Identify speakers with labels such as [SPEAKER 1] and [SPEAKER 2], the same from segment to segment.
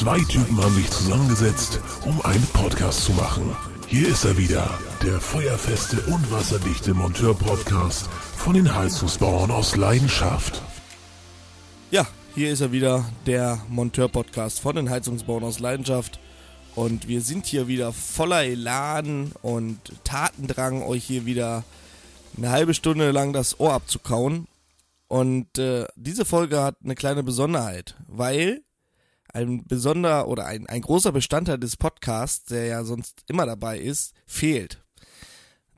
[SPEAKER 1] Zwei Typen haben sich zusammengesetzt, um einen Podcast zu machen. Hier ist er wieder, der feuerfeste und wasserdichte Monteur-Podcast von den Heizungsbauern aus Leidenschaft.
[SPEAKER 2] Ja, hier ist er wieder, der Monteur-Podcast von den Heizungsbauern aus Leidenschaft. Und wir sind hier wieder voller Elan und Tatendrang, euch hier wieder eine halbe Stunde lang das Ohr abzukauen. Und äh, diese Folge hat eine kleine Besonderheit, weil ein besonderer oder ein, ein großer Bestandteil des Podcasts, der ja sonst immer dabei ist, fehlt.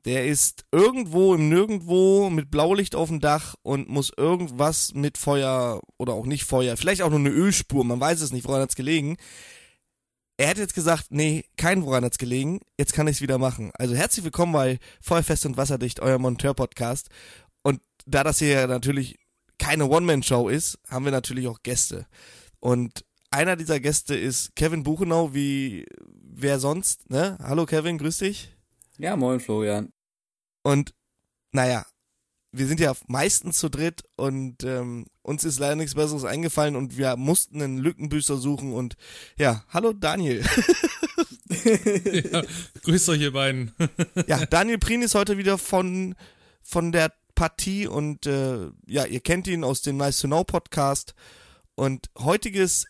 [SPEAKER 2] Der ist irgendwo im Nirgendwo mit Blaulicht auf dem Dach und muss irgendwas mit Feuer oder auch nicht Feuer, vielleicht auch nur eine Ölspur, man weiß es nicht, woran hat's gelegen. Er hätte jetzt gesagt, nee, kein woran hat's gelegen, jetzt kann ich's wieder machen. Also herzlich willkommen bei Feuerfest und Wasserdicht, euer Monteur-Podcast. Und da das hier natürlich keine One-Man-Show ist, haben wir natürlich auch Gäste. Und einer dieser Gäste ist Kevin Buchenau, wie wer sonst, ne? Hallo Kevin, grüß dich.
[SPEAKER 3] Ja, moin Florian.
[SPEAKER 2] Und naja, wir sind ja meistens zu dritt und ähm, uns ist leider nichts Besseres eingefallen und wir mussten einen Lückenbüßer suchen und ja, hallo Daniel.
[SPEAKER 4] ja, grüßt euch ihr beiden.
[SPEAKER 2] ja, Daniel Prien ist heute wieder von, von der Partie und äh, ja, ihr kennt ihn aus dem Nice to Know Podcast und heutiges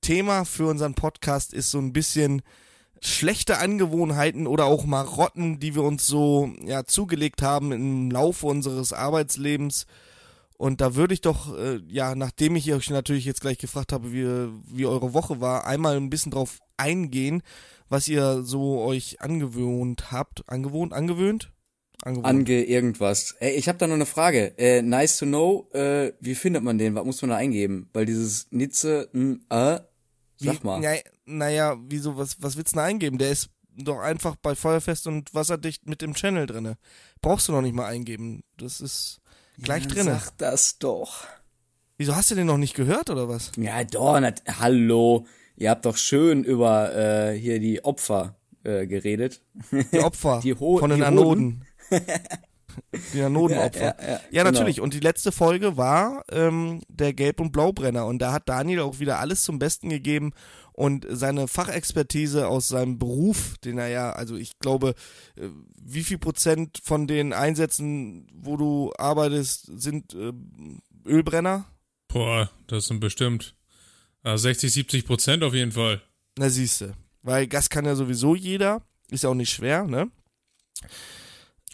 [SPEAKER 2] Thema für unseren Podcast ist so ein bisschen schlechte Angewohnheiten oder auch Marotten, die wir uns so ja zugelegt haben im Laufe unseres Arbeitslebens. Und da würde ich doch, äh, ja, nachdem ich euch natürlich jetzt gleich gefragt habe, wie, wie eure Woche war, einmal ein bisschen drauf eingehen, was ihr so euch angewöhnt habt. Angewohnt, angewöhnt?
[SPEAKER 3] Angewohnt. Ange irgendwas. Ey, ich habe da noch eine Frage. Äh, nice to know, äh, wie findet man den? Was muss man da eingeben? Weil dieses Nitze, n, äh, Sag mal.
[SPEAKER 2] Na, naja, wieso, was, was willst du denn eingeben? Der ist doch einfach bei Feuerfest und wasserdicht mit dem Channel drinne. Brauchst du noch nicht mal eingeben. Das ist gleich ja, drinne.
[SPEAKER 3] Sag das doch.
[SPEAKER 2] Wieso hast du den noch nicht gehört oder was?
[SPEAKER 3] Ja, doch, nat hallo. Ihr habt doch schön über äh, hier die Opfer äh, geredet.
[SPEAKER 2] Die Opfer die von den Anoden. Die Anodenopfer. Ja, ja, ja, ja genau. natürlich. Und die letzte Folge war ähm, der Gelb- und Blaubrenner. Und da hat Daniel auch wieder alles zum Besten gegeben und seine Fachexpertise aus seinem Beruf, den er ja, also ich glaube, äh, wie viel Prozent von den Einsätzen, wo du arbeitest, sind äh, Ölbrenner?
[SPEAKER 4] Boah, das sind bestimmt äh, 60, 70 Prozent auf jeden Fall.
[SPEAKER 2] Na siehste. Weil Gas kann ja sowieso jeder. Ist ja auch nicht schwer, ne?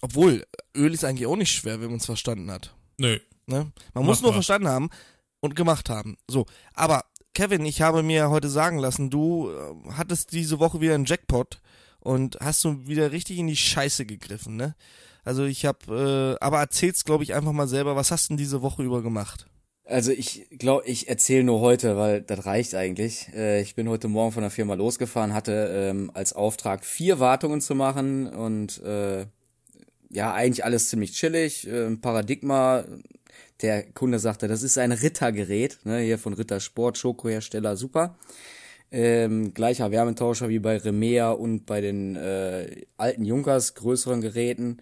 [SPEAKER 2] Obwohl, Öl ist eigentlich auch nicht schwer, wenn man es verstanden hat.
[SPEAKER 4] Nö.
[SPEAKER 2] Ne? Man muss nur verstanden haben und gemacht haben. So, aber Kevin, ich habe mir heute sagen lassen, du äh, hattest diese Woche wieder einen Jackpot und hast du wieder richtig in die Scheiße gegriffen, ne? Also ich habe, äh, aber erzähl's, glaube ich, einfach mal selber. Was hast du denn diese Woche über gemacht?
[SPEAKER 3] Also ich glaube, ich erzähle nur heute, weil das reicht eigentlich. Äh, ich bin heute Morgen von der Firma losgefahren, hatte ähm, als Auftrag vier Wartungen zu machen und äh, ja, eigentlich alles ziemlich chillig. Äh, Paradigma, der Kunde sagte, das ist ein Rittergerät, ne, hier von Ritter Sport, Schokohersteller, super. Ähm, gleicher Wärmetauscher wie bei Remea und bei den äh, alten Junkers, größeren Geräten.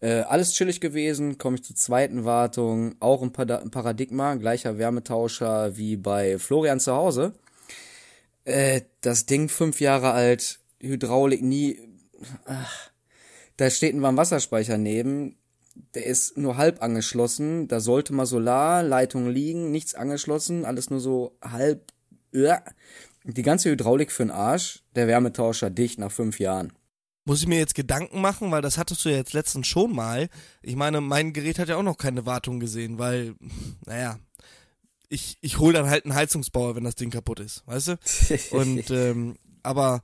[SPEAKER 3] Äh, alles chillig gewesen, komme ich zur zweiten Wartung, auch ein, Paradigma, gleicher Wärmetauscher wie bei Florian zu Hause. Äh, das Ding fünf Jahre alt, Hydraulik nie. Ach, da steht ein Warmwasserspeicher neben, der ist nur halb angeschlossen, da sollte mal Solarleitung liegen, nichts angeschlossen, alles nur so halb. Ja. Die ganze Hydraulik für den Arsch, der Wärmetauscher dicht nach fünf Jahren.
[SPEAKER 2] Muss ich mir jetzt Gedanken machen, weil das hattest du ja jetzt letztens schon mal. Ich meine, mein Gerät hat ja auch noch keine Wartung gesehen, weil, naja, ich, ich hole dann halt einen Heizungsbauer, wenn das Ding kaputt ist, weißt du? Und, ähm, aber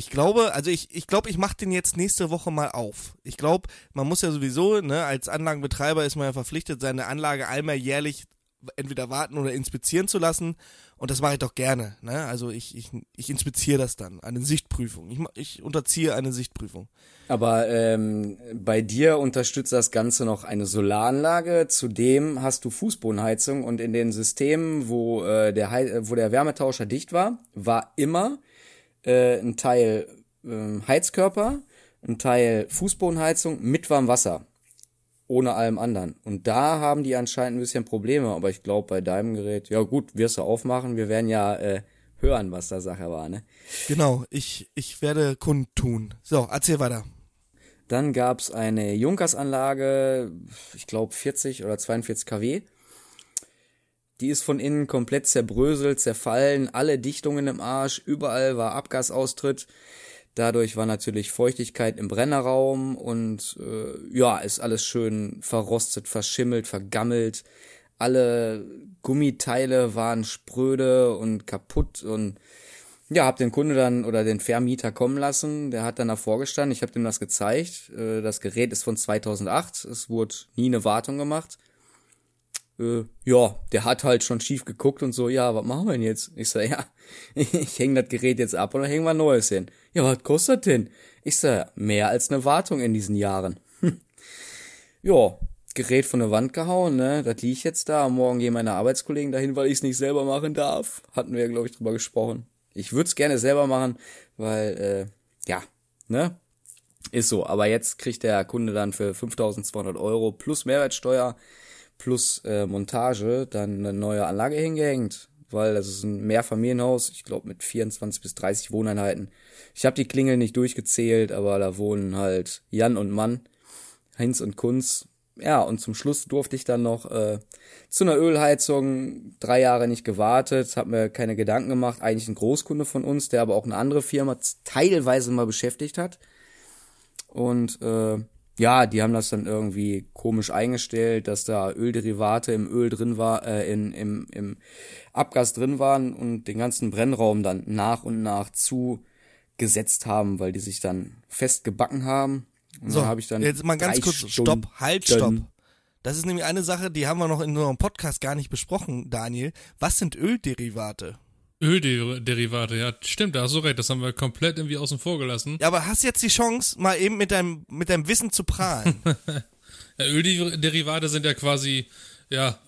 [SPEAKER 2] ich glaube, also ich, ich glaube, ich mache den jetzt nächste Woche mal auf. Ich glaube, man muss ja sowieso, ne, als Anlagenbetreiber ist man ja verpflichtet, seine Anlage einmal jährlich entweder warten oder inspizieren zu lassen. Und das mache ich doch gerne. Ne? Also ich, ich, ich inspiziere das dann, eine Sichtprüfung. Ich, ich unterziehe eine Sichtprüfung.
[SPEAKER 3] Aber ähm, bei dir unterstützt das Ganze noch eine Solaranlage. Zudem hast du Fußbodenheizung und in den Systemen, wo, äh, der, wo der Wärmetauscher dicht war, war immer äh, ein Teil äh, Heizkörper, ein Teil Fußbodenheizung mit warmem Wasser. Ohne allem anderen. Und da haben die anscheinend ein bisschen Probleme, aber ich glaube bei deinem Gerät, ja gut, wirst du aufmachen, wir werden ja äh, hören, was da Sache war, ne?
[SPEAKER 2] Genau, ich, ich werde kundtun. So, erzähl weiter.
[SPEAKER 3] Dann gab's eine Junkers-Anlage, ich glaube 40 oder 42 kW. Die ist von innen komplett zerbröselt, zerfallen, alle Dichtungen im Arsch, überall war Abgasaustritt. Dadurch war natürlich Feuchtigkeit im Brennerraum und äh, ja, ist alles schön verrostet, verschimmelt, vergammelt. Alle Gummiteile waren spröde und kaputt und ja, hab den Kunde dann oder den Vermieter kommen lassen. Der hat dann davor gestanden. Ich habe dem das gezeigt. Äh, das Gerät ist von 2008. Es wurde nie eine Wartung gemacht. Äh, ja, der hat halt schon schief geguckt und so. Ja, was machen wir denn jetzt? Ich sag, ja, ich hänge das Gerät jetzt ab und dann hängen wir ein neues hin. Ja, was kostet denn? Ich sag, mehr als eine Wartung in diesen Jahren. ja, Gerät von der Wand gehauen, ne? Das liegt jetzt da. Morgen gehen meine Arbeitskollegen dahin, weil ich es nicht selber machen darf. Hatten wir, glaube ich, drüber gesprochen. Ich würde es gerne selber machen, weil, äh, ja, ne? Ist so. Aber jetzt kriegt der Kunde dann für 5200 Euro plus Mehrwertsteuer plus äh, Montage dann eine neue Anlage hingehängt, weil das ist ein Mehrfamilienhaus, ich glaube mit 24 bis 30 Wohneinheiten. Ich habe die Klingel nicht durchgezählt, aber da wohnen halt Jan und Mann, Heinz und Kunz. Ja, und zum Schluss durfte ich dann noch äh, zu einer Ölheizung drei Jahre nicht gewartet, habe mir keine Gedanken gemacht. Eigentlich ein Großkunde von uns, der aber auch eine andere Firma teilweise mal beschäftigt hat. Und äh, ja, die haben das dann irgendwie komisch eingestellt, dass da Ölderivate im Öl drin war, äh, in, im, im Abgas drin waren und den ganzen Brennraum dann nach und nach zugesetzt haben, weil die sich dann festgebacken haben. Und
[SPEAKER 2] So,
[SPEAKER 3] da habe ich dann
[SPEAKER 2] jetzt mal ganz kurz,
[SPEAKER 3] Stunden
[SPEAKER 2] stopp, halt, stopp. Das ist nämlich eine Sache, die haben wir noch in unserem Podcast gar nicht besprochen, Daniel. Was sind Ölderivate?
[SPEAKER 4] Ölderivate, ja, stimmt, da hast du recht, das haben wir komplett irgendwie außen vor gelassen.
[SPEAKER 2] Ja, aber hast jetzt die Chance, mal eben mit deinem, mit deinem Wissen zu prahlen.
[SPEAKER 4] Ja, Ölderivate sind ja quasi, ja,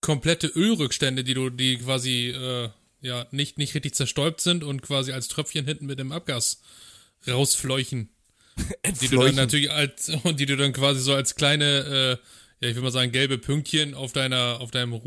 [SPEAKER 4] komplette Ölrückstände, die du, die quasi, äh, ja, nicht, nicht richtig zerstäubt sind und quasi als Tröpfchen hinten mit dem Abgas rausfleuchen. Die du dann natürlich als, und die du dann quasi so als kleine, äh, ja, ich will mal sagen, gelbe Pünktchen auf deiner, auf deinem äh,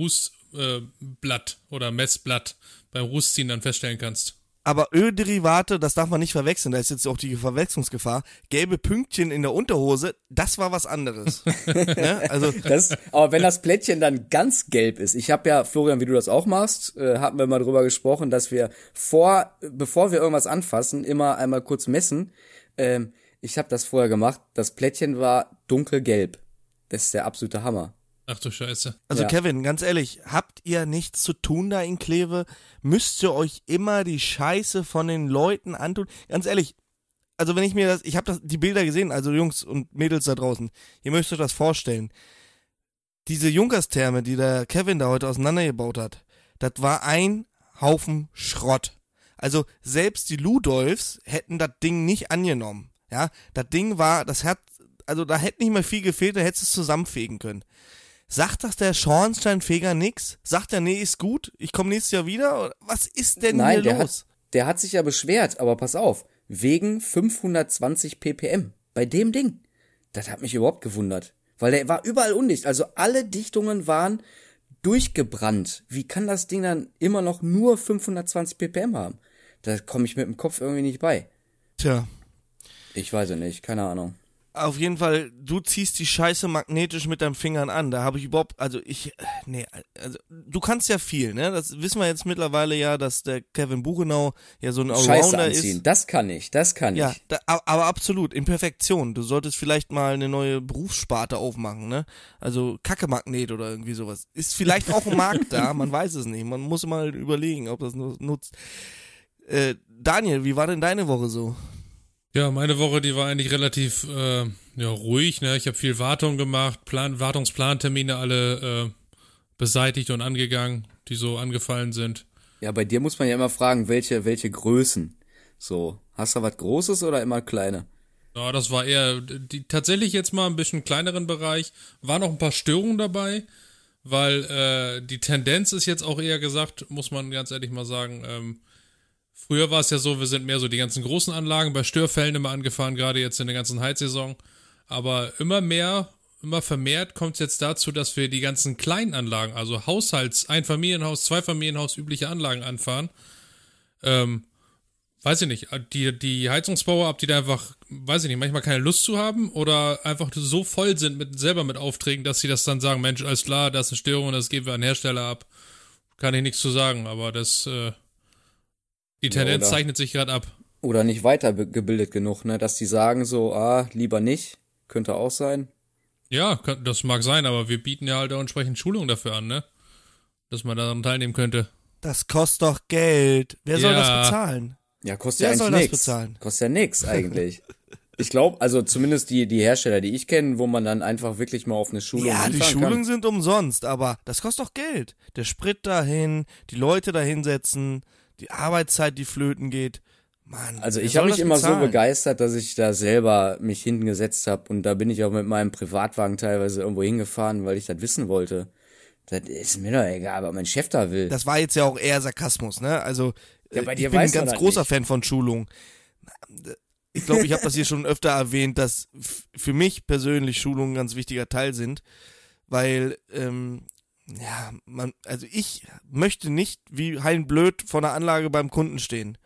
[SPEAKER 4] Blatt oder Messblatt beim Rußziehen dann feststellen kannst.
[SPEAKER 2] Aber Ölderivate, das darf man nicht verwechseln, da ist jetzt auch die Verwechslungsgefahr. Gelbe Pünktchen in der Unterhose, das war was anderes. ne? Also,
[SPEAKER 3] Das, aber wenn das Plättchen dann ganz gelb ist, ich habe ja, Florian, wie du das auch machst, äh, hatten wir mal drüber gesprochen, dass wir vor, bevor wir irgendwas anfassen, immer einmal kurz messen. Ähm, ich habe das vorher gemacht. Das Plättchen war dunkelgelb. Das ist der absolute Hammer.
[SPEAKER 4] Ach du Scheiße.
[SPEAKER 2] also
[SPEAKER 3] Ja.
[SPEAKER 2] Kevin, ganz ehrlich, habt ihr nichts zu tun da in Kleve? Müsst ihr euch immer die Scheiße von den Leuten antun? Ganz ehrlich, also wenn ich mir das, ich habe das die Bilder gesehen, also Jungs und Mädels da draußen, ihr müsst euch das vorstellen. Diese Junkerstherme, die der Kevin da heute auseinandergebaut hat, das war ein Haufen Schrott. Also selbst die Ludolfs hätten das Ding nicht angenommen. Ja, das Ding war, das hat, also da hätte nicht mehr viel gefehlt, da hättest du es zusammenfegen können. Sagt das der Schornsteinfeger nix? Sagt er, nee, ist gut, ich komme nächstes Jahr wieder? Was ist denn
[SPEAKER 3] Nein,
[SPEAKER 2] hier
[SPEAKER 3] der
[SPEAKER 2] los?
[SPEAKER 3] hat, der hat sich ja beschwert, aber pass auf, wegen 520 ppm bei dem Ding. Das hat mich überhaupt gewundert, weil der war überall undicht, also alle Dichtungen waren durchgebrannt. Wie kann das Ding dann immer noch nur 520 ppm haben? Da komme ich mit dem Kopf irgendwie nicht bei.
[SPEAKER 2] Tja,
[SPEAKER 3] Ich weiß es nicht, keine Ahnung.
[SPEAKER 2] Auf jeden Fall, du ziehst die Scheiße magnetisch mit deinen Fingern an. Da habe ich überhaupt, also ich, nee, also du kannst ja viel, ne? Das wissen wir jetzt mittlerweile ja, dass der Kevin Buchenau ja so ein
[SPEAKER 3] Scheiße
[SPEAKER 2] Allrounder
[SPEAKER 3] anziehen,
[SPEAKER 2] ist.
[SPEAKER 3] das kann ich, das kann
[SPEAKER 2] Ja,
[SPEAKER 3] ich.
[SPEAKER 2] da, a- aber absolut, in Perfektion. Du solltest vielleicht mal eine neue Berufssparte aufmachen, ne? Also Kackemagnet oder irgendwie sowas. Ist vielleicht auch ein Markt da, man weiß es nicht. Man muss mal überlegen, ob das nu- nutzt. Äh, Daniel, wie war denn deine Woche so?
[SPEAKER 4] Ja, meine Woche, die war eigentlich relativ äh, ja, ruhig. Ne? Ich habe viel Wartung gemacht, Plan, Wartungsplantermine alle äh, beseitigt und angegangen, die so angefallen sind.
[SPEAKER 3] Ja, bei dir muss man ja immer fragen, welche, welche Größen. So, hast du was Großes oder immer kleine?
[SPEAKER 4] Ja, das war eher die, tatsächlich jetzt mal ein bisschen kleineren Bereich. War noch ein paar Störungen dabei, weil äh, die Tendenz ist jetzt auch eher gesagt, muss man ganz ehrlich mal sagen. Ähm, früher war es ja so, wir sind mehr so die ganzen großen Anlagen bei Störfällen immer angefahren, gerade jetzt in der ganzen Heizsaison. Aber immer mehr immer vermehrt kommt es jetzt dazu, dass wir die ganzen kleinen Anlagen, also Haushalts-, Einfamilienhaus, Zweifamilienhaus, übliche Anlagen anfahren. Ähm, weiß ich nicht, die, die Heizungsbauer, ob die da einfach, weiß ich nicht, manchmal keine Lust zu haben oder einfach so voll sind mit selber mit Aufträgen, dass sie das dann sagen, Mensch, alles klar, da ist eine Störung, das geben wir an Hersteller ab. Kann ich nichts zu sagen, aber das, äh, die Tendenz
[SPEAKER 3] ja,
[SPEAKER 4] zeichnet sich gerade ab.
[SPEAKER 3] Oder nicht weitergebildet genug, ne, dass die sagen so, ah, lieber nicht, könnte auch sein.
[SPEAKER 4] Ja, das mag sein, aber wir bieten ja halt auch entsprechend Schulungen dafür an, ne? Dass man daran teilnehmen könnte.
[SPEAKER 2] Das kostet doch Geld. Wer soll
[SPEAKER 4] Ja.
[SPEAKER 2] das bezahlen?
[SPEAKER 3] Ja, kostet
[SPEAKER 2] Wer
[SPEAKER 3] ja
[SPEAKER 2] soll
[SPEAKER 3] eigentlich
[SPEAKER 2] bezahlen?
[SPEAKER 3] Kostet ja nix eigentlich. ich glaube, also zumindest die, die Hersteller, die ich kenne, wo man dann einfach wirklich mal auf eine Schulung
[SPEAKER 2] Ja, die Schulungen
[SPEAKER 3] kann.
[SPEAKER 2] sind umsonst, aber das kostet doch Geld. Der Sprit dahin, die Leute da hinsetzen, die Arbeitszeit, die flöten geht. Mann,
[SPEAKER 3] Also ich habe mich immer so
[SPEAKER 2] bezahlen?
[SPEAKER 3] begeistert, dass ich da selber mich hinten gesetzt habe und da bin ich auch mit meinem Privatwagen teilweise irgendwo hingefahren, weil ich das wissen wollte. Das ist mir doch egal, was mein Chef da will.
[SPEAKER 2] Das war jetzt ja auch eher Sarkasmus, ne? Also
[SPEAKER 3] Ja,
[SPEAKER 2] äh,
[SPEAKER 3] bei
[SPEAKER 2] ich
[SPEAKER 3] dir
[SPEAKER 2] bin ein ganz großer
[SPEAKER 3] nicht.
[SPEAKER 2] Fan von Schulungen. Ich glaube, ich habe das hier schon öfter erwähnt, dass für mich persönlich Schulungen ein ganz wichtiger Teil sind, weil ähm, ja, man, also ich möchte nicht wie Hein Blöd vor einer Anlage beim Kunden stehen.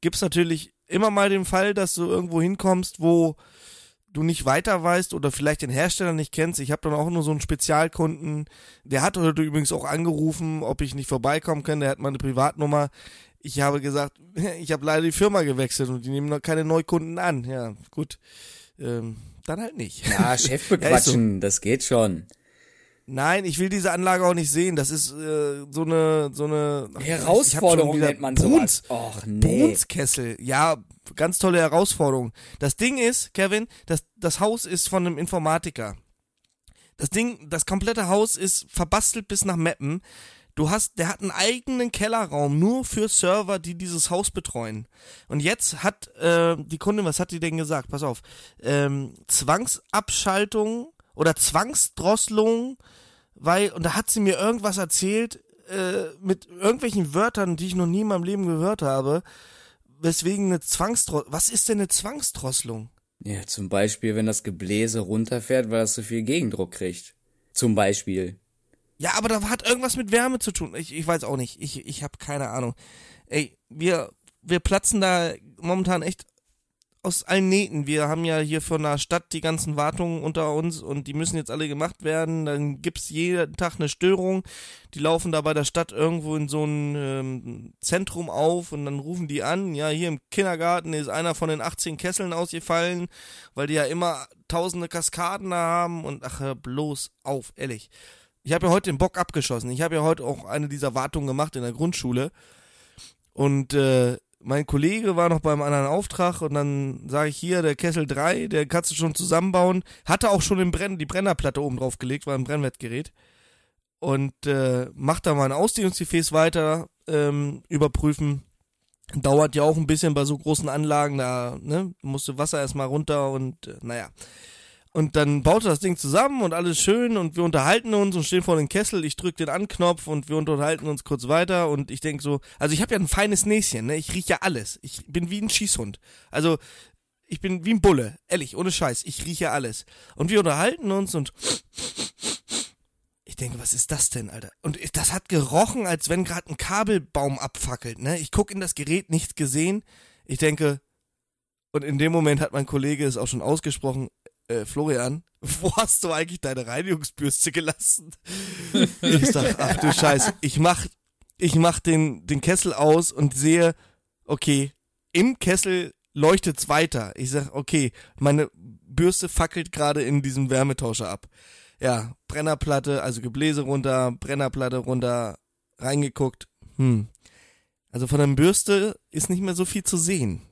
[SPEAKER 2] Gibt's natürlich immer mal den Fall, dass du irgendwo hinkommst, wo du nicht weiter weißt oder vielleicht den Hersteller nicht kennst. Ich habe dann auch nur so einen Spezialkunden, der hat heute übrigens auch angerufen, ob ich nicht vorbeikommen kann. Der hat meine Privatnummer. Ich habe gesagt, ich habe leider die Firma gewechselt und die nehmen noch keine Neukunden an. Ja, gut. Ähm, dann halt nicht.
[SPEAKER 3] ja, Chef
[SPEAKER 2] Ja,
[SPEAKER 3] bequatschen, das geht schon.
[SPEAKER 2] Nein, ich will diese Anlage auch nicht sehen. Das ist äh, so eine so eine
[SPEAKER 3] Herausforderung nennt man
[SPEAKER 2] Bruns,
[SPEAKER 3] sowas. Och, nee.
[SPEAKER 2] Brunnskessel. Ja, ganz tolle Herausforderung. Das Ding ist, Kevin, das das Haus ist von einem Informatiker. Das Ding, das komplette Haus ist verbastelt bis nach Meppen. Du hast, der hat einen eigenen Kellerraum nur für Server, die dieses Haus betreuen. Und jetzt hat äh, die Kundin, was hat die denn gesagt? Pass auf, ähm, Zwangsabschaltung oder Zwangsdrosselung, weil und da hat sie mir irgendwas erzählt äh, mit irgendwelchen Wörtern, die ich noch nie in meinem Leben gehört habe. Weswegen eine Zwangsdrosselung. Was ist denn eine Zwangsdrosselung?
[SPEAKER 3] Ja, zum Beispiel, wenn das Gebläse runterfährt, weil es so viel Gegendruck kriegt. Zum Beispiel.
[SPEAKER 2] Ja, aber da hat irgendwas mit Wärme zu tun. Ich, ich weiß auch nicht. Ich, ich habe keine Ahnung. Ey, wir, wir platzen da momentan echt aus allen Nähten. Wir haben ja hier von der Stadt die ganzen Wartungen unter uns und die müssen jetzt alle gemacht werden. Dann gibt's jeden Tag eine Störung. Die laufen da bei der Stadt irgendwo in so ein ähm, Zentrum auf und dann rufen die an. Ja, hier im Kindergarten ist einer von den 18 Kesseln ausgefallen, weil die ja immer tausende Kaskaden da haben und ach, hör bloß auf, ehrlich. Ich habe ja heute den Bock abgeschossen. Ich habe ja heute auch eine dieser Wartungen gemacht in der Grundschule. Und äh, mein Kollege war noch beim anderen Auftrag und dann sage ich hier, der Kessel 3, der kannst du schon zusammenbauen. Hatte auch schon den Brenn, die Brennerplatte oben drauf gelegt, war ein Brennwertgerät. Und äh, macht da mal ein Ausdehnungsgefäß weiter, ähm, überprüfen. Dauert ja auch ein bisschen bei so großen Anlagen, da ne, musste Wasser erstmal runter und äh, naja. Und dann baut er das Ding zusammen und alles schön und wir unterhalten uns und stehen vor dem Kessel. Ich drück den Anknopf und wir unterhalten uns kurz weiter und ich denk so, also ich habe ja ein feines Näschen, ne? Ich riech ja alles. Ich bin wie ein Schießhund. Also ich bin wie ein Bulle, ehrlich, ohne Scheiß. Ich rieche alles. Und wir unterhalten uns und ich denke, was ist das denn, Alter? Und das hat gerochen, als wenn gerade ein Kabelbaum abfackelt, ne? Ich guck in das Gerät, nichts gesehen. Ich denke, und in dem Moment hat mein Kollege es auch schon ausgesprochen, äh, Florian, wo hast du eigentlich deine Reinigungsbürste gelassen? ich sag, ach du Scheiße, ich mach, ich mach den, den Kessel aus und sehe, okay, im Kessel leuchtet's weiter. Ich sag, okay, meine Bürste fackelt gerade in diesem Wärmetauscher ab. Ja, Brennerplatte, also Gebläse runter, Brennerplatte runter, reingeguckt. Hm. Also von der Bürste ist nicht mehr so viel zu sehen.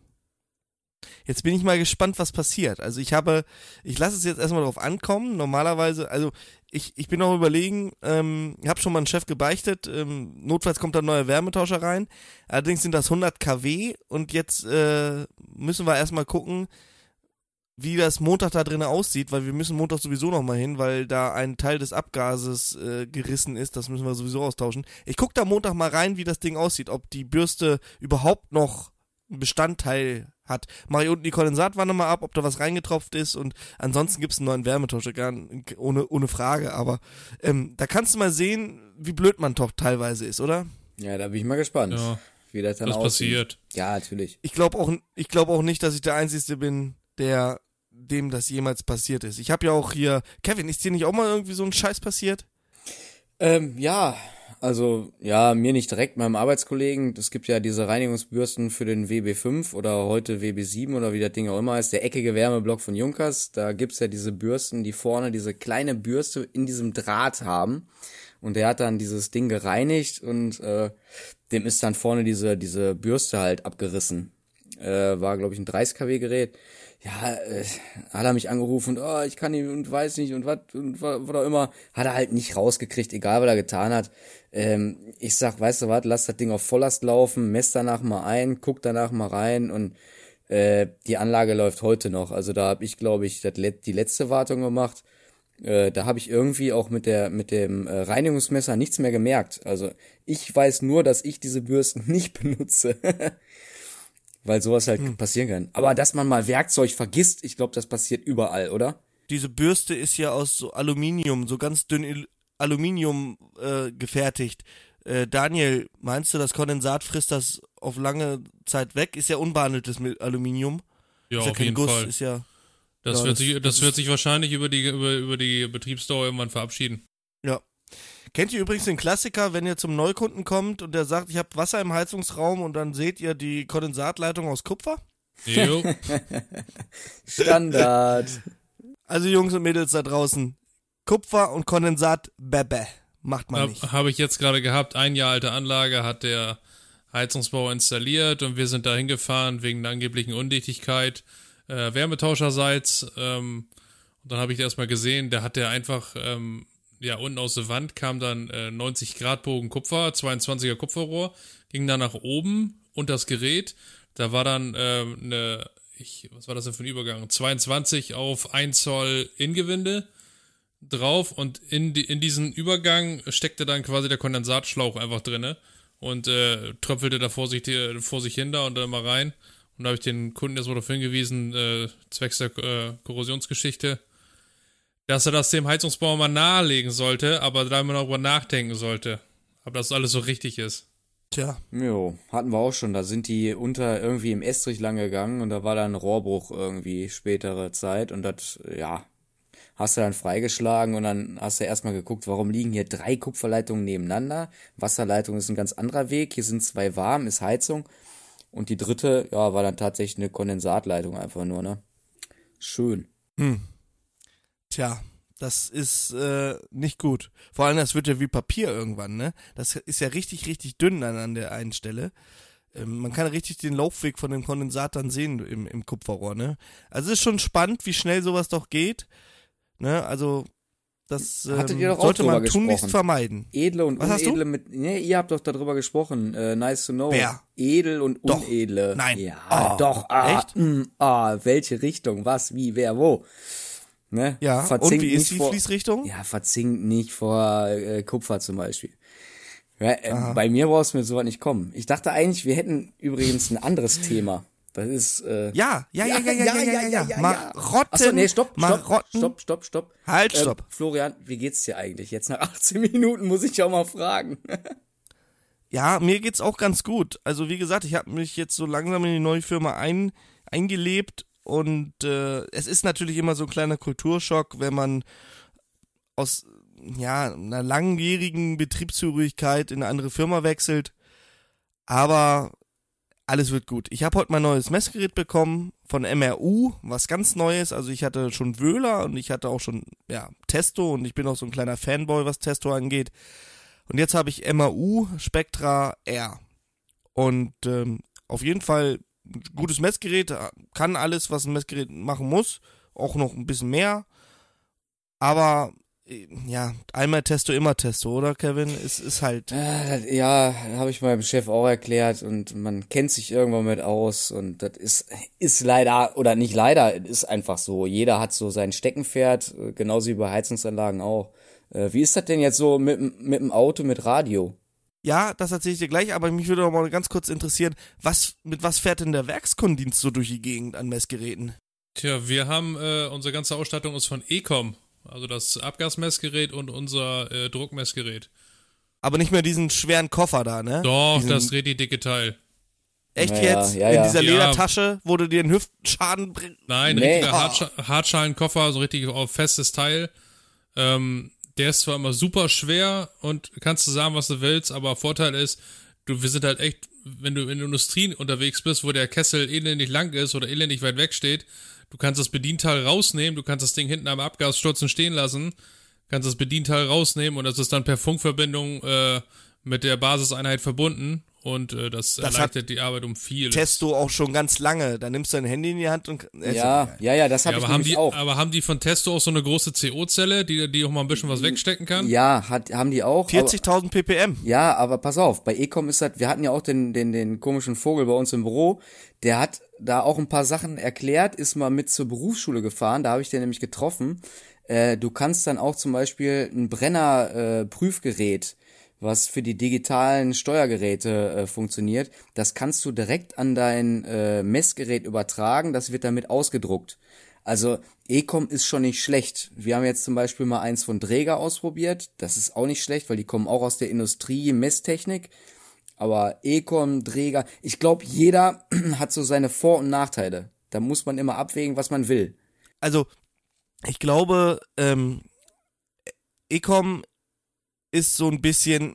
[SPEAKER 2] Jetzt bin ich mal gespannt, was passiert. Also ich habe, ich lasse es jetzt erstmal drauf ankommen. Normalerweise, also ich, ich bin auch überlegen, ähm, ich habe schon mal einen Chef gebeichtet, ähm, notfalls kommt da ein neuer Wärmetauscher rein. Allerdings sind das 100 kW und jetzt äh, müssen wir erstmal gucken, wie das Montag da drin aussieht, weil wir müssen Montag sowieso nochmal hin, weil da ein Teil des Abgases äh, gerissen ist, das müssen wir sowieso austauschen. Ich guck da Montag mal rein, wie das Ding aussieht, ob die Bürste überhaupt noch Bestandteil hat. Mach ich unten die Kondensatwanne mal ab, ob da was reingetropft ist und ansonsten gibt's einen neuen Wärmetauscher, gar, ohne, ohne Frage. Aber ähm, da kannst du mal sehen, wie blöd man doch teilweise ist, oder?
[SPEAKER 3] Ja, da bin ich mal gespannt,
[SPEAKER 4] Ja,
[SPEAKER 3] wie das dann
[SPEAKER 4] das
[SPEAKER 3] aussieht.
[SPEAKER 4] passiert.
[SPEAKER 3] Ja, natürlich.
[SPEAKER 2] Ich glaube auch, ich glaube auch nicht, dass ich der Einzige bin, der dem das jemals passiert ist. Ich habe ja auch hier, Kevin, ist dir nicht auch mal irgendwie so ein Scheiß passiert?
[SPEAKER 3] Ähm, ja, also ja, mir nicht direkt, meinem Arbeitskollegen. Es gibt ja diese Reinigungsbürsten für den WB5 oder heute WB7 oder wie das Ding auch immer heißt, der eckige Wärmeblock von Junkers. Da gibt's ja diese Bürsten, die vorne diese kleine Bürste in diesem Draht haben. Und der hat dann dieses Ding gereinigt und äh, dem ist dann vorne diese, diese Bürste halt abgerissen. Äh, war, glaube ich, ein 30 kW Gerät. Ja, äh, hat er mich angerufen und oh, ich kann ihn und weiß nicht und was und was auch immer. Hat er halt nicht rausgekriegt, egal was er getan hat. Ähm, ich sag, weißt du was, lass das Ding auf Volllast laufen, mess danach mal ein, guck danach mal rein und äh, die Anlage läuft heute noch. Also da habe ich, glaube ich, das, die letzte Wartung gemacht. Äh, da habe ich irgendwie auch mit der mit dem äh, Reinigungsmesser nichts mehr gemerkt. Also ich weiß nur, dass ich diese Bürsten nicht benutze. Weil sowas halt passieren kann. Aber dass man mal Werkzeug vergisst, ich glaube, das passiert überall, oder?
[SPEAKER 2] Diese Bürste ist ja aus so Aluminium, so ganz dünn Aluminium äh, gefertigt. Äh, Daniel, meinst du, das Kondensat frisst das auf lange Zeit weg? Ist ja unbehandeltes mit Aluminium.
[SPEAKER 4] Ja,
[SPEAKER 2] ist ja
[SPEAKER 4] auf
[SPEAKER 2] kein
[SPEAKER 4] jeden
[SPEAKER 2] Guss,
[SPEAKER 4] Fall.
[SPEAKER 2] ist ja.
[SPEAKER 4] Das,
[SPEAKER 2] Ja,
[SPEAKER 4] wird
[SPEAKER 2] das-
[SPEAKER 4] sich,
[SPEAKER 2] das
[SPEAKER 4] wird sich wahrscheinlich über die, über, über die Betriebsdauer irgendwann verabschieden.
[SPEAKER 2] Ja. Kennt ihr übrigens den Klassiker, wenn ihr zum Neukunden kommt und der sagt, ich habe Wasser im Heizungsraum und dann seht ihr die Kondensatleitung aus Kupfer?
[SPEAKER 4] Jo,
[SPEAKER 3] Standard.
[SPEAKER 2] Also Jungs und Mädels da draußen, Kupfer und Kondensat, bäbä. Macht man nicht.
[SPEAKER 4] habe hab ich jetzt gerade gehabt. Ein Jahr alte Anlage hat der Heizungsbauer installiert und wir sind da hingefahren wegen der angeblichen Undichtigkeit. Äh, Wärmetauscherseits. Ähm, und dann habe ich erstmal gesehen, der hat der einfach, ähm, ja, unten aus der Wand kam dann äh, 90 Grad Bogen Kupfer, 22er Kupferrohr, ging dann nach oben und das Gerät. Da war dann ähm, eine, ich, was war das denn für ein Übergang? 22 auf 1 Zoll Ingewinde drauf und in, die, in diesen Übergang steckte dann quasi der Kondensatschlauch einfach drinne und äh, tröpfelte da vor sich, äh, vor sich hin da und dann mal rein. Und da habe ich den Kunden jetzt mal darauf hingewiesen, äh, zwecks der äh, Korrosionsgeschichte, dass er das dem Heizungsbauer mal nahelegen sollte, aber da mal darüber nachdenken sollte, ob das alles so richtig ist.
[SPEAKER 2] Tja,
[SPEAKER 3] Jo, hatten wir auch schon. Da sind die unter irgendwie im Estrich lang gegangen und da war dann ein Rohrbruch irgendwie spätere Zeit und das, ja, hast du dann freigeschlagen und dann hast du erstmal geguckt, warum liegen hier drei Kupferleitungen nebeneinander. Wasserleitung ist ein ganz anderer Weg. Hier sind zwei warm, ist Heizung. Und die dritte, ja, war dann tatsächlich eine Kondensatleitung einfach nur, ne? Schön.
[SPEAKER 2] Tja, das ist äh, nicht gut. Vor allem, das wird ja wie Papier irgendwann, ne? Das ist ja richtig, richtig dünn dann an der einen Stelle. Ähm, man kann richtig den Laufweg von dem Kondensat dann sehen im, im Kupferrohr, ne? Also es ist schon spannend, wie schnell sowas doch geht. Ne? Also das ähm, sollte man tunlichst vermeiden.
[SPEAKER 3] Edle und
[SPEAKER 2] Was hast
[SPEAKER 3] unedle mit. Nee, ihr habt doch darüber gesprochen. Äh, nice to know.
[SPEAKER 2] Wer?
[SPEAKER 3] Edel und
[SPEAKER 2] Doch.
[SPEAKER 3] unedle.
[SPEAKER 2] Nein.
[SPEAKER 3] Ja,
[SPEAKER 2] Oh,
[SPEAKER 3] doch. Ah,
[SPEAKER 2] echt?
[SPEAKER 3] mm, ah, welche Richtung? Was, wie, wer, wo? Ne?
[SPEAKER 2] Ja, und
[SPEAKER 3] Verzinkt
[SPEAKER 2] wie ist
[SPEAKER 3] nicht
[SPEAKER 2] die
[SPEAKER 3] vor,
[SPEAKER 2] Fließrichtung?
[SPEAKER 3] Ja, verzinkt nicht vor äh, Kupfer zum Beispiel. Ja, äh, bei mir brauchst du mit sowas nicht kommen. Ich dachte eigentlich, wir hätten übrigens ein anderes Thema. Das ist, äh,
[SPEAKER 2] Ja, ja, ja, ja, ja, ja, ja, ja, ja. Marotten,
[SPEAKER 3] Achso, nee, stopp, stopp,
[SPEAKER 2] Marotten.
[SPEAKER 3] stopp, stopp, stopp.
[SPEAKER 2] Halt,
[SPEAKER 3] Ähm,
[SPEAKER 2] stopp.
[SPEAKER 3] Florian, wie geht's dir eigentlich? Jetzt nach 18 Minuten muss ich auch mal fragen.
[SPEAKER 2] Ja, mir geht's auch ganz gut. Also wie gesagt, ich habe mich jetzt so langsam in die neue Firma ein, eingelebt und äh, es ist natürlich immer so ein kleiner Kulturschock, wenn man aus ja, einer langjährigen Betriebszugehörigkeit in eine andere Firma wechselt. Aber alles wird gut. Ich habe heute mein neues Messgerät bekommen von MRU, was ganz Neues. Also ich hatte schon Wöhler und ich hatte auch schon ja, Testo und ich bin auch so ein kleiner Fanboy, was Testo angeht. Und jetzt habe ich MAU Spectra R. Und ähm, auf jeden Fall gutes Messgerät, äh, kann alles, was ein Messgerät machen muss, auch noch ein bisschen mehr. Aber äh, ja, einmal Testo, immer Testo, oder Kevin? Es ist halt.
[SPEAKER 3] Ja, habe ich meinem Chef auch erklärt und man kennt sich irgendwann mit aus und das ist, ist leider, oder nicht leider, ist einfach so. Jeder hat so sein Steckenpferd, äh, genauso wie bei Heizungsanlagen auch. Wie ist das denn jetzt so mit, mit dem Auto, mit Radio?
[SPEAKER 2] Ja, das erzähle ich dir gleich, aber mich würde noch mal ganz kurz interessieren, was, mit was fährt denn der Werkskundendienst so durch die Gegend an Messgeräten?
[SPEAKER 4] Tja, wir haben, äh, unsere ganze Ausstattung ist von Ecom. Also das Abgasmessgerät und unser äh, Druckmessgerät.
[SPEAKER 2] Aber nicht mehr diesen schweren Koffer da, ne?
[SPEAKER 4] Doch,
[SPEAKER 2] diesen,
[SPEAKER 4] das richtig dicke Teil.
[SPEAKER 2] Echt
[SPEAKER 3] Ja,
[SPEAKER 2] jetzt?
[SPEAKER 3] ja,
[SPEAKER 2] In
[SPEAKER 3] ja.
[SPEAKER 2] dieser
[SPEAKER 4] Ja.
[SPEAKER 2] Ledertasche, wo du dir einen Hüftschaden bringst?
[SPEAKER 4] Nein,
[SPEAKER 3] Nee.
[SPEAKER 4] richtiger. Hartscha Hartschalenkoffer, so richtig auf festes Teil. Ähm, der ist zwar immer super schwer und kannst du sagen, was du willst, aber Vorteil ist, du, wir sind halt echt, wenn du in der Industrie unterwegs bist, wo der Kessel elendig lang ist oder elendig weit weg steht, du kannst das Bedienteil rausnehmen, du kannst das Ding hinten am Abgasstutzen stehen lassen, kannst das Bedienteil rausnehmen und das ist dann per Funkverbindung äh, mit der Basiseinheit verbunden und äh, das,
[SPEAKER 2] Das hat
[SPEAKER 4] erleichtert die Arbeit um viel.
[SPEAKER 2] Testo auch schon ganz lange. Da nimmst du dein Handy in die Hand und. äh,
[SPEAKER 3] Ja, ja, ja, das habe
[SPEAKER 4] Ja,
[SPEAKER 3] ich
[SPEAKER 4] aber haben, die,
[SPEAKER 3] auch.
[SPEAKER 4] aber haben die von Testo auch so eine große CO-Zelle, die, die auch mal ein bisschen was wegstecken kann?
[SPEAKER 3] Ja, hat, haben die auch. aber-
[SPEAKER 2] 40.000 ppm.
[SPEAKER 3] Ja, aber pass auf, bei Ecom ist das, wir hatten ja auch den, den, den komischen Vogel bei uns im Büro, der hat da auch ein paar Sachen erklärt, ist mal mit zur Berufsschule gefahren, da habe ich den nämlich getroffen. Äh, du kannst dann auch zum Beispiel ein Brenner-Prüfgerät, was für die digitalen Steuergeräte äh, funktioniert, das kannst du direkt an dein äh, Messgerät übertragen, das wird damit ausgedruckt. Also Ecom ist schon nicht schlecht. Wir haben jetzt zum Beispiel mal eins von Dräger ausprobiert. Das ist auch nicht schlecht, weil die kommen auch aus der Industrie, Messtechnik. Aber Ecom, Dräger, ich glaube, jeder hat so seine Vor- und Nachteile. Da muss man immer abwägen, was man will.
[SPEAKER 2] Also, ich glaube, ähm, Ecom ist so ein bisschen,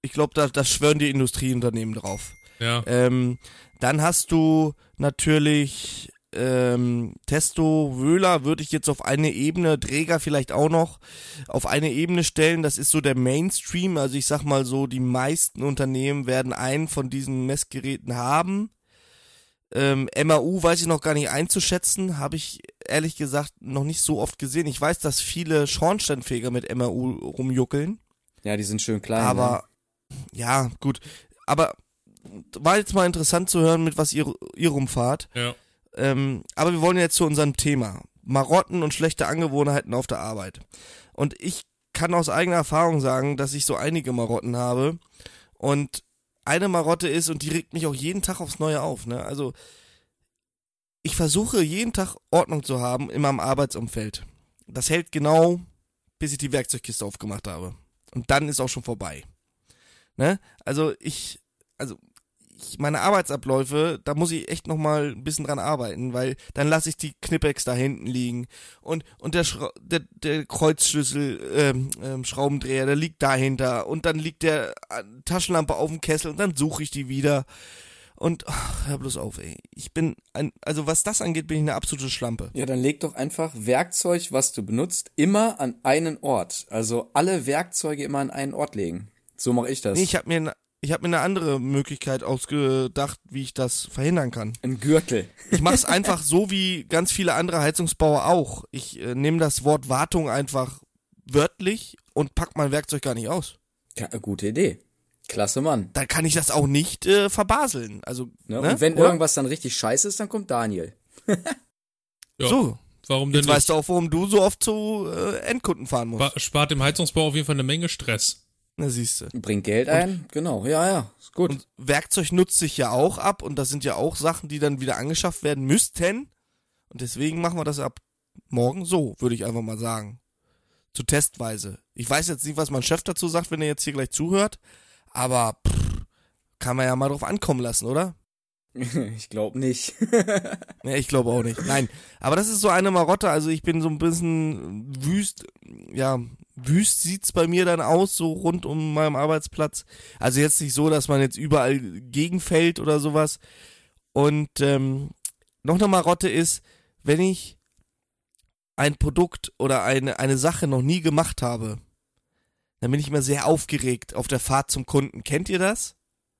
[SPEAKER 2] ich glaube, da, da schwören die Industrieunternehmen drauf.
[SPEAKER 4] Ja.
[SPEAKER 2] Ähm, dann hast du natürlich ähm, Testo, Wöhler würde ich jetzt auf eine Ebene, Träger vielleicht auch noch, auf eine Ebene stellen. Das ist so der Mainstream. Also ich sag mal so, die meisten Unternehmen werden einen von diesen Messgeräten haben. Ähm, MAU weiß ich noch gar nicht einzuschätzen, habe ich ehrlich gesagt noch nicht so oft gesehen. Ich weiß, dass viele Schornsteinfeger mit MAU rumjuckeln.
[SPEAKER 3] Ja, die sind schön klein. ne?
[SPEAKER 2] Aber ja, gut. Aber war jetzt mal interessant zu hören, mit was ihr, ihr rumfahrt.
[SPEAKER 4] Ja.
[SPEAKER 2] Ähm, aber wir wollen jetzt zu unserem Thema. Marotten und schlechte Angewohnheiten auf der Arbeit. Und ich kann aus eigener Erfahrung sagen, dass ich so einige Marotten habe. Und eine Marotte ist, und die regt mich auch jeden Tag aufs Neue auf. Ne? Also ich versuche jeden Tag Ordnung zu haben in meinem Arbeitsumfeld. Das hält genau, bis ich die Werkzeugkiste aufgemacht habe. Und dann ist auch schon vorbei. Ne? Also ich, also ich, meine Arbeitsabläufe, da muss ich echt noch mal ein bisschen dran arbeiten, weil dann lasse ich die Knipex da hinten liegen und und der Schra der, der Kreuzschlüssel ähm, ähm, Schraubendreher, der liegt dahinter und dann liegt der äh, Taschenlampe auf dem Kessel und dann suche ich die wieder und ach, hör bloß auf, ey. Ich bin ein also was das angeht, bin ich eine absolute Schlampe.
[SPEAKER 3] Ja, dann leg doch einfach Werkzeug, was du benutzt, immer an einen Ort. Also alle Werkzeuge immer an einen Ort legen. So mache ich das.
[SPEAKER 2] Nee, ich habe mir ich habe mir eine andere Möglichkeit ausgedacht, wie ich das verhindern kann.
[SPEAKER 3] Ein Gürtel.
[SPEAKER 2] Ich mache es einfach so wie ganz viele andere Heizungsbauer auch. Ich äh, nehme das Wort Wartung einfach wörtlich und pack mein Werkzeug gar nicht aus.
[SPEAKER 3] Ja, gute Idee. Klasse Mann.
[SPEAKER 2] Dann kann ich das auch nicht äh, verbaseln. Also,
[SPEAKER 3] Ne?
[SPEAKER 2] ne?
[SPEAKER 3] Und wenn
[SPEAKER 2] Oder?
[SPEAKER 3] irgendwas dann richtig scheiße ist, dann kommt Daniel.
[SPEAKER 4] ja.
[SPEAKER 2] So,
[SPEAKER 4] Warum denn
[SPEAKER 2] jetzt
[SPEAKER 4] nicht?
[SPEAKER 2] weißt du auch, warum du so oft zu äh, Endkunden fahren musst.
[SPEAKER 4] Spa- Spart dem Heizungsbau auf jeden Fall eine Menge Stress.
[SPEAKER 2] Na, siehst du.
[SPEAKER 3] Bringt Geld ein. Genau. Ja, ja. Ist gut.
[SPEAKER 2] Und Werkzeug nutzt sich ja auch ab und das sind ja auch Sachen, die dann wieder angeschafft werden müssten. Und deswegen machen wir das ab morgen so, würde ich einfach mal sagen. Zu Testweise. Ich weiß jetzt nicht, was mein Chef dazu sagt, wenn er jetzt hier gleich zuhört, aber pff, kann man ja mal drauf ankommen lassen, oder?
[SPEAKER 3] ich glaube nicht.
[SPEAKER 2] Ja, ich glaube auch nicht. Nein. Aber das ist so eine Marotte. Also ich bin so ein bisschen wüst, ja, wüst sieht's bei mir dann aus, so rund um meinem Arbeitsplatz. Also jetzt nicht so, dass man jetzt überall gegenfällt oder sowas. Und ähm, noch eine Marotte ist, wenn ich ein Produkt oder eine, eine Sache noch nie gemacht habe, dann bin ich immer sehr aufgeregt auf der Fahrt zum Kunden. Kennt ihr das?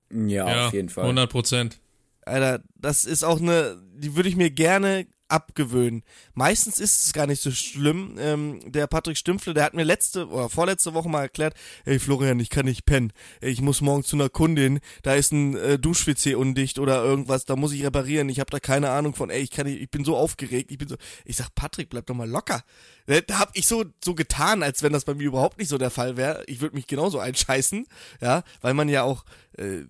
[SPEAKER 3] ja,
[SPEAKER 4] ja,
[SPEAKER 3] auf jeden Fall.
[SPEAKER 4] 100 Prozent.
[SPEAKER 2] Alter, das ist auch eine, die würde ich mir gerne abgewöhnen. Meistens ist es gar nicht so schlimm. Ähm, der Patrick Stümpfle, der hat mir letzte oder vorletzte Woche mal erklärt, ey Florian, ich kann nicht pennen. Ich muss morgen zu einer Kundin, da ist ein äh, Dusch-WC undicht oder irgendwas, da muss ich reparieren. Ich habe da keine Ahnung von, ey, ich kann nicht, ich bin so aufgeregt, ich bin so. Ich sag, Patrick, bleib doch mal locker. Da, da hab ich so so getan, als wenn das bei mir überhaupt nicht so der Fall wäre. Ich würde mich genauso einscheißen, ja, weil man ja auch äh,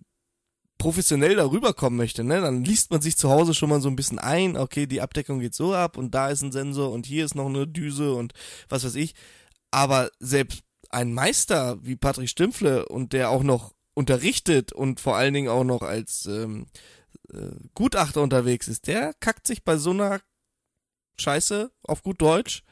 [SPEAKER 2] professionell darüber kommen möchte, ne, dann liest man sich zu Hause schon mal so ein bisschen ein, okay, die Abdeckung geht so ab und da ist ein Sensor und hier ist noch eine Düse und was weiß ich. Aber selbst ein Meister wie Patrick Stümpfle und der auch noch unterrichtet und vor allen Dingen auch noch als ähm, äh, Gutachter unterwegs ist, der kackt sich bei so einer Scheiße auf gut Deutsch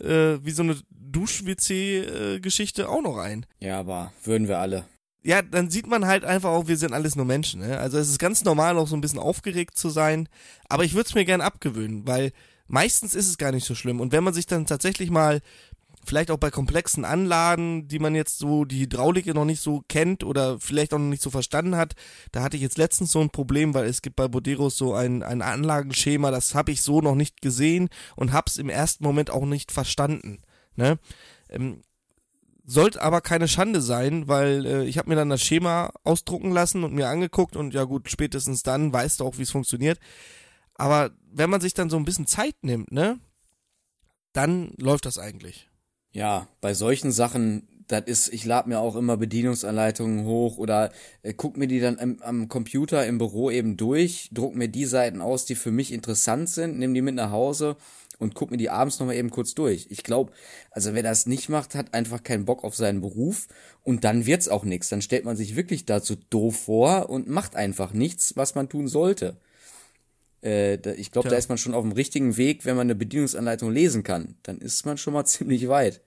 [SPEAKER 2] äh, wie so eine Dusch-WC-Geschichte äh, auch noch ein.
[SPEAKER 3] Ja, aber würden wir alle
[SPEAKER 2] ja, dann sieht man halt einfach auch, wir sind alles nur Menschen. Ne? Also es ist ganz normal, auch so ein bisschen aufgeregt zu sein. Aber ich würde es mir gern abgewöhnen, weil meistens ist es gar nicht so schlimm. Und wenn man sich dann tatsächlich mal, vielleicht auch bei komplexen Anlagen, die man jetzt so, die Hydraulik noch nicht so kennt oder vielleicht auch noch nicht so verstanden hat, da hatte ich jetzt letztens so ein Problem, weil es gibt bei Boderos so ein, ein Anlagenschema, das habe ich so noch nicht gesehen und hab's im ersten Moment auch nicht verstanden. Ne? Ähm, sollte aber keine Schande sein, weil äh, ich habe mir dann das Schema ausdrucken lassen und mir angeguckt und ja gut, spätestens dann weißt du auch, wie es funktioniert. Aber wenn man sich dann so ein bisschen Zeit nimmt, ne, dann läuft das eigentlich.
[SPEAKER 3] Ja, bei solchen Sachen, das ist, ich lade mir auch immer Bedienungsanleitungen hoch oder äh, guck mir die dann im, am Computer im Büro eben durch, druck mir die Seiten aus, die für mich interessant sind, nimm die mit nach Hause und guck mir die abends nochmal eben kurz durch. Ich glaube, also wer das nicht macht, hat einfach keinen Bock auf seinen Beruf und dann wird's auch nichts. Dann stellt man sich wirklich dazu doof vor und macht einfach nichts, was man tun sollte. Äh, da, ich glaube, da ist man schon auf dem richtigen Weg, wenn man eine Bedienungsanleitung lesen kann. Dann ist man schon mal ziemlich weit.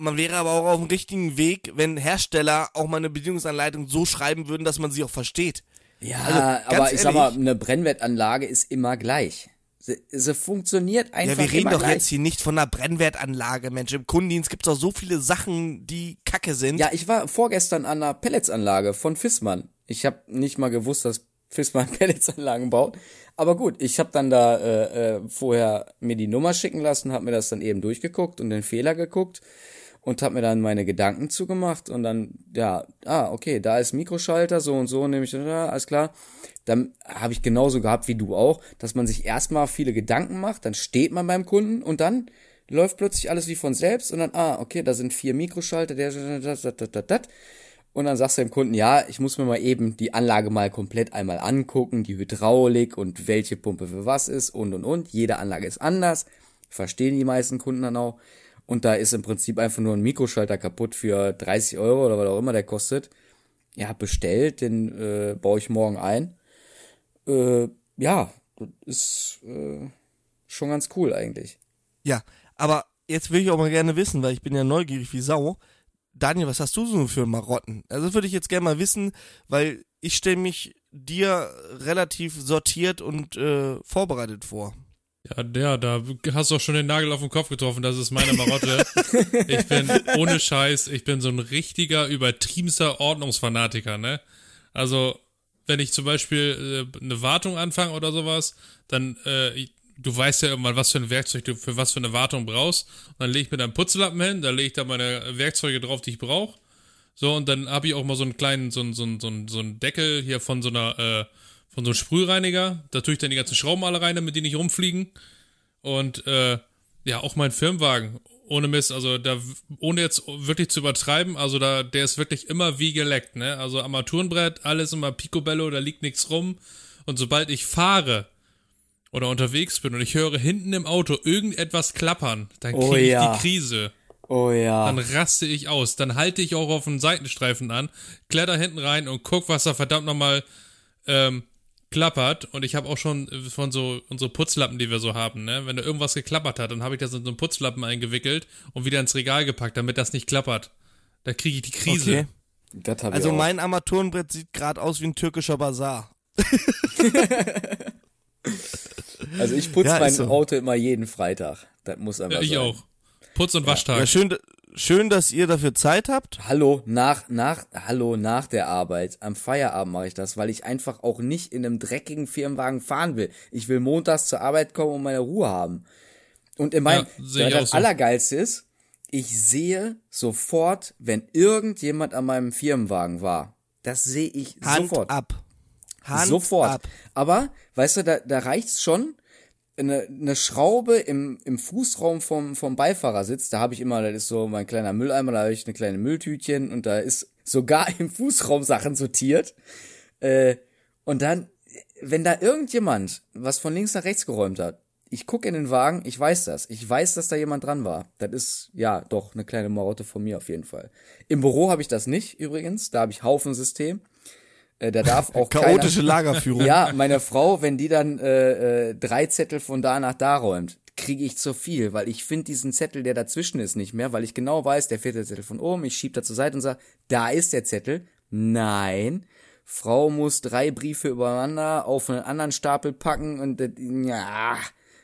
[SPEAKER 2] Man wäre aber auch auf dem richtigen Weg, wenn Hersteller auch mal eine Bedienungsanleitung so schreiben würden, dass man sie auch versteht.
[SPEAKER 3] Ja, also, aber ich ehrlich, sag mal, eine Brennwertanlage ist immer gleich. Sie, sie funktioniert einfach. Ja,
[SPEAKER 2] wir reden doch
[SPEAKER 3] gleich.
[SPEAKER 2] jetzt hier nicht von einer Brennwertanlage, Mensch. Im Kundendienst gibt's doch so viele Sachen, die kacke sind.
[SPEAKER 3] Ja, ich war vorgestern an einer Pelletsanlage von Fissmann. Ich habe nicht mal gewusst, dass Fissmann Pelletsanlagen baut. Aber gut, ich habe dann da äh, äh, vorher mir die Nummer schicken lassen, habe mir das dann eben durchgeguckt und den Fehler geguckt und habe mir dann meine Gedanken zugemacht und dann, ja, ah, okay, da ist Mikroschalter, so und so, nehme ich, ja, alles klar. Dann habe ich genauso gehabt wie du auch, dass man sich erstmal viele Gedanken macht, dann steht man beim Kunden und dann läuft plötzlich alles wie von selbst und dann, ah, okay, da sind vier Mikroschalter, der, das, das, das, das, und dann sagst du dem Kunden, ja, ich muss mir mal eben die Anlage mal komplett einmal angucken, die Hydraulik und welche Pumpe für was ist und und und. Jede Anlage ist anders. Verstehen die meisten Kunden dann auch und da ist im Prinzip einfach nur ein Mikroschalter kaputt für 30 Euro oder was auch immer der kostet. Ja, bestellt, den äh, baue ich morgen ein. Äh, ja, ist äh, schon ganz cool eigentlich.
[SPEAKER 2] Ja, aber jetzt will ich auch mal gerne wissen, weil ich bin ja neugierig wie Sau. Daniel, was hast du so für Marotten? Also würde ich jetzt gerne mal wissen, weil ich stelle mich dir relativ sortiert und äh, vorbereitet vor.
[SPEAKER 4] Ja, der, da hast du auch schon den Nagel auf den Kopf getroffen, das ist meine Marotte. ich bin ohne Scheiß, ich bin so ein richtiger, übertriebenster Ordnungsfanatiker, ne? Also, wenn ich zum Beispiel äh, eine Wartung anfange oder sowas, dann, äh, du weißt ja irgendwann, was für ein Werkzeug du für was für eine Wartung brauchst. Und dann lege ich mir da einen Putzlappen hin, da lege ich da meine Werkzeuge drauf, die ich brauche. So, und dann habe ich auch mal so einen kleinen, so so so so einen Deckel hier von so einer, äh, von so einem Sprühreiniger. Da tue ich dann die ganzen Schrauben alle rein, damit die nicht rumfliegen. Und äh, ja, auch mein Firmenwagen. Ohne Mist, also da, ohne jetzt wirklich zu übertreiben, also da, der ist wirklich immer wie geleckt, ne? Also Armaturenbrett, alles immer Picobello, da liegt nichts rum. Und sobald ich fahre oder unterwegs bin und ich höre hinten im Auto irgendetwas klappern, dann kriege oh, ich ja. die Krise.
[SPEAKER 3] Oh ja.
[SPEAKER 4] Dann raste ich aus. Dann halte ich auch auf den Seitenstreifen an, kletter hinten rein und guck, was da verdammt nochmal ähm, klappert und ich habe auch schon von so unsere Putzlappen, die wir so haben, ne, wenn da irgendwas geklappert hat, dann habe ich das in so einen Putzlappen eingewickelt und wieder ins Regal gepackt, damit das nicht klappert. Da kriege ich die Krise.
[SPEAKER 2] Okay. also mein Armaturenbrett sieht gerade aus wie ein türkischer Bazar.
[SPEAKER 3] also ich putze ja, mein so. Auto immer jeden Freitag. Das muss einfach
[SPEAKER 4] ja, ich
[SPEAKER 3] sein.
[SPEAKER 4] auch. Putz- und Waschtag.
[SPEAKER 2] Ja, schön, schön, dass ihr dafür Zeit habt.
[SPEAKER 3] Hallo, nach, nach, hallo, nach der Arbeit. Am Feierabend mache ich das, weil ich einfach auch nicht in einem dreckigen Firmenwagen fahren will. Ich will montags zur Arbeit kommen und meine Ruhe haben. Und in meinem,
[SPEAKER 4] Ja,
[SPEAKER 3] das
[SPEAKER 4] so.
[SPEAKER 3] Allergeilste ist, ich sehe sofort, wenn irgendjemand an meinem Firmenwagen war. Das sehe ich
[SPEAKER 2] Hand
[SPEAKER 3] sofort.
[SPEAKER 2] ab. Hand
[SPEAKER 3] sofort.
[SPEAKER 2] ab.
[SPEAKER 3] Aber, weißt du, da, da reicht's schon, eine, eine Schraube im, im Fußraum vom, vom Beifahrersitz, da habe ich immer, das ist so mein kleiner Mülleimer, da habe ich eine kleine Mülltütchen und da ist sogar im Fußraum Sachen sortiert. Äh, und dann, wenn da irgendjemand was von links nach rechts geräumt hat, ich gucke in den Wagen, ich weiß das. Ich weiß, dass da jemand dran war. Das ist, ja, doch, eine kleine Marotte von mir auf jeden Fall. Im Büro habe ich das nicht übrigens, da habe ich Haufensystem. Äh, da darf auch
[SPEAKER 2] Chaotische
[SPEAKER 3] keiner,
[SPEAKER 2] Lagerführung.
[SPEAKER 3] ja, meine Frau, wenn die dann äh, äh, drei Zettel von da nach da räumt, kriege ich zu viel, weil ich finde diesen Zettel, der dazwischen ist, nicht mehr, weil ich genau weiß, der vierte Zettel von oben, ich schieb da zur Seite und sage, da ist der Zettel. Nein, Frau muss drei Briefe übereinander auf einen anderen Stapel packen und ja,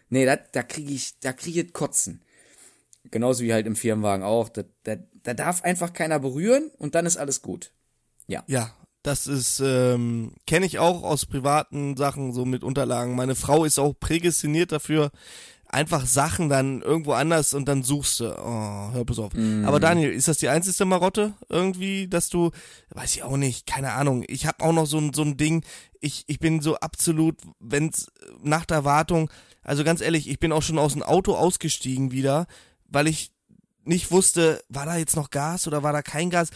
[SPEAKER 3] nee, dat, da kriege ich, da kriege ich Kotzen. Genauso wie halt im Firmenwagen auch. Da, da, da darf einfach keiner berühren und dann ist alles gut.
[SPEAKER 2] Ja, das ist, ähm, kenne ich auch aus privaten Sachen, so mit Unterlagen. Meine Frau ist auch prädestiniert dafür, einfach Sachen dann irgendwo anders und dann suchst du. Oh, hör bloß auf. Aber Daniel, ist das die einzige Marotte irgendwie, dass du, weiß ich auch nicht, keine Ahnung. Ich habe auch noch so ein, so ein Ding, ich, ich bin so absolut, wenn's nach der Wartung, also ganz ehrlich, ich bin auch schon aus dem Auto ausgestiegen wieder, weil ich nicht wusste, war da jetzt noch Gas oder war da kein Gas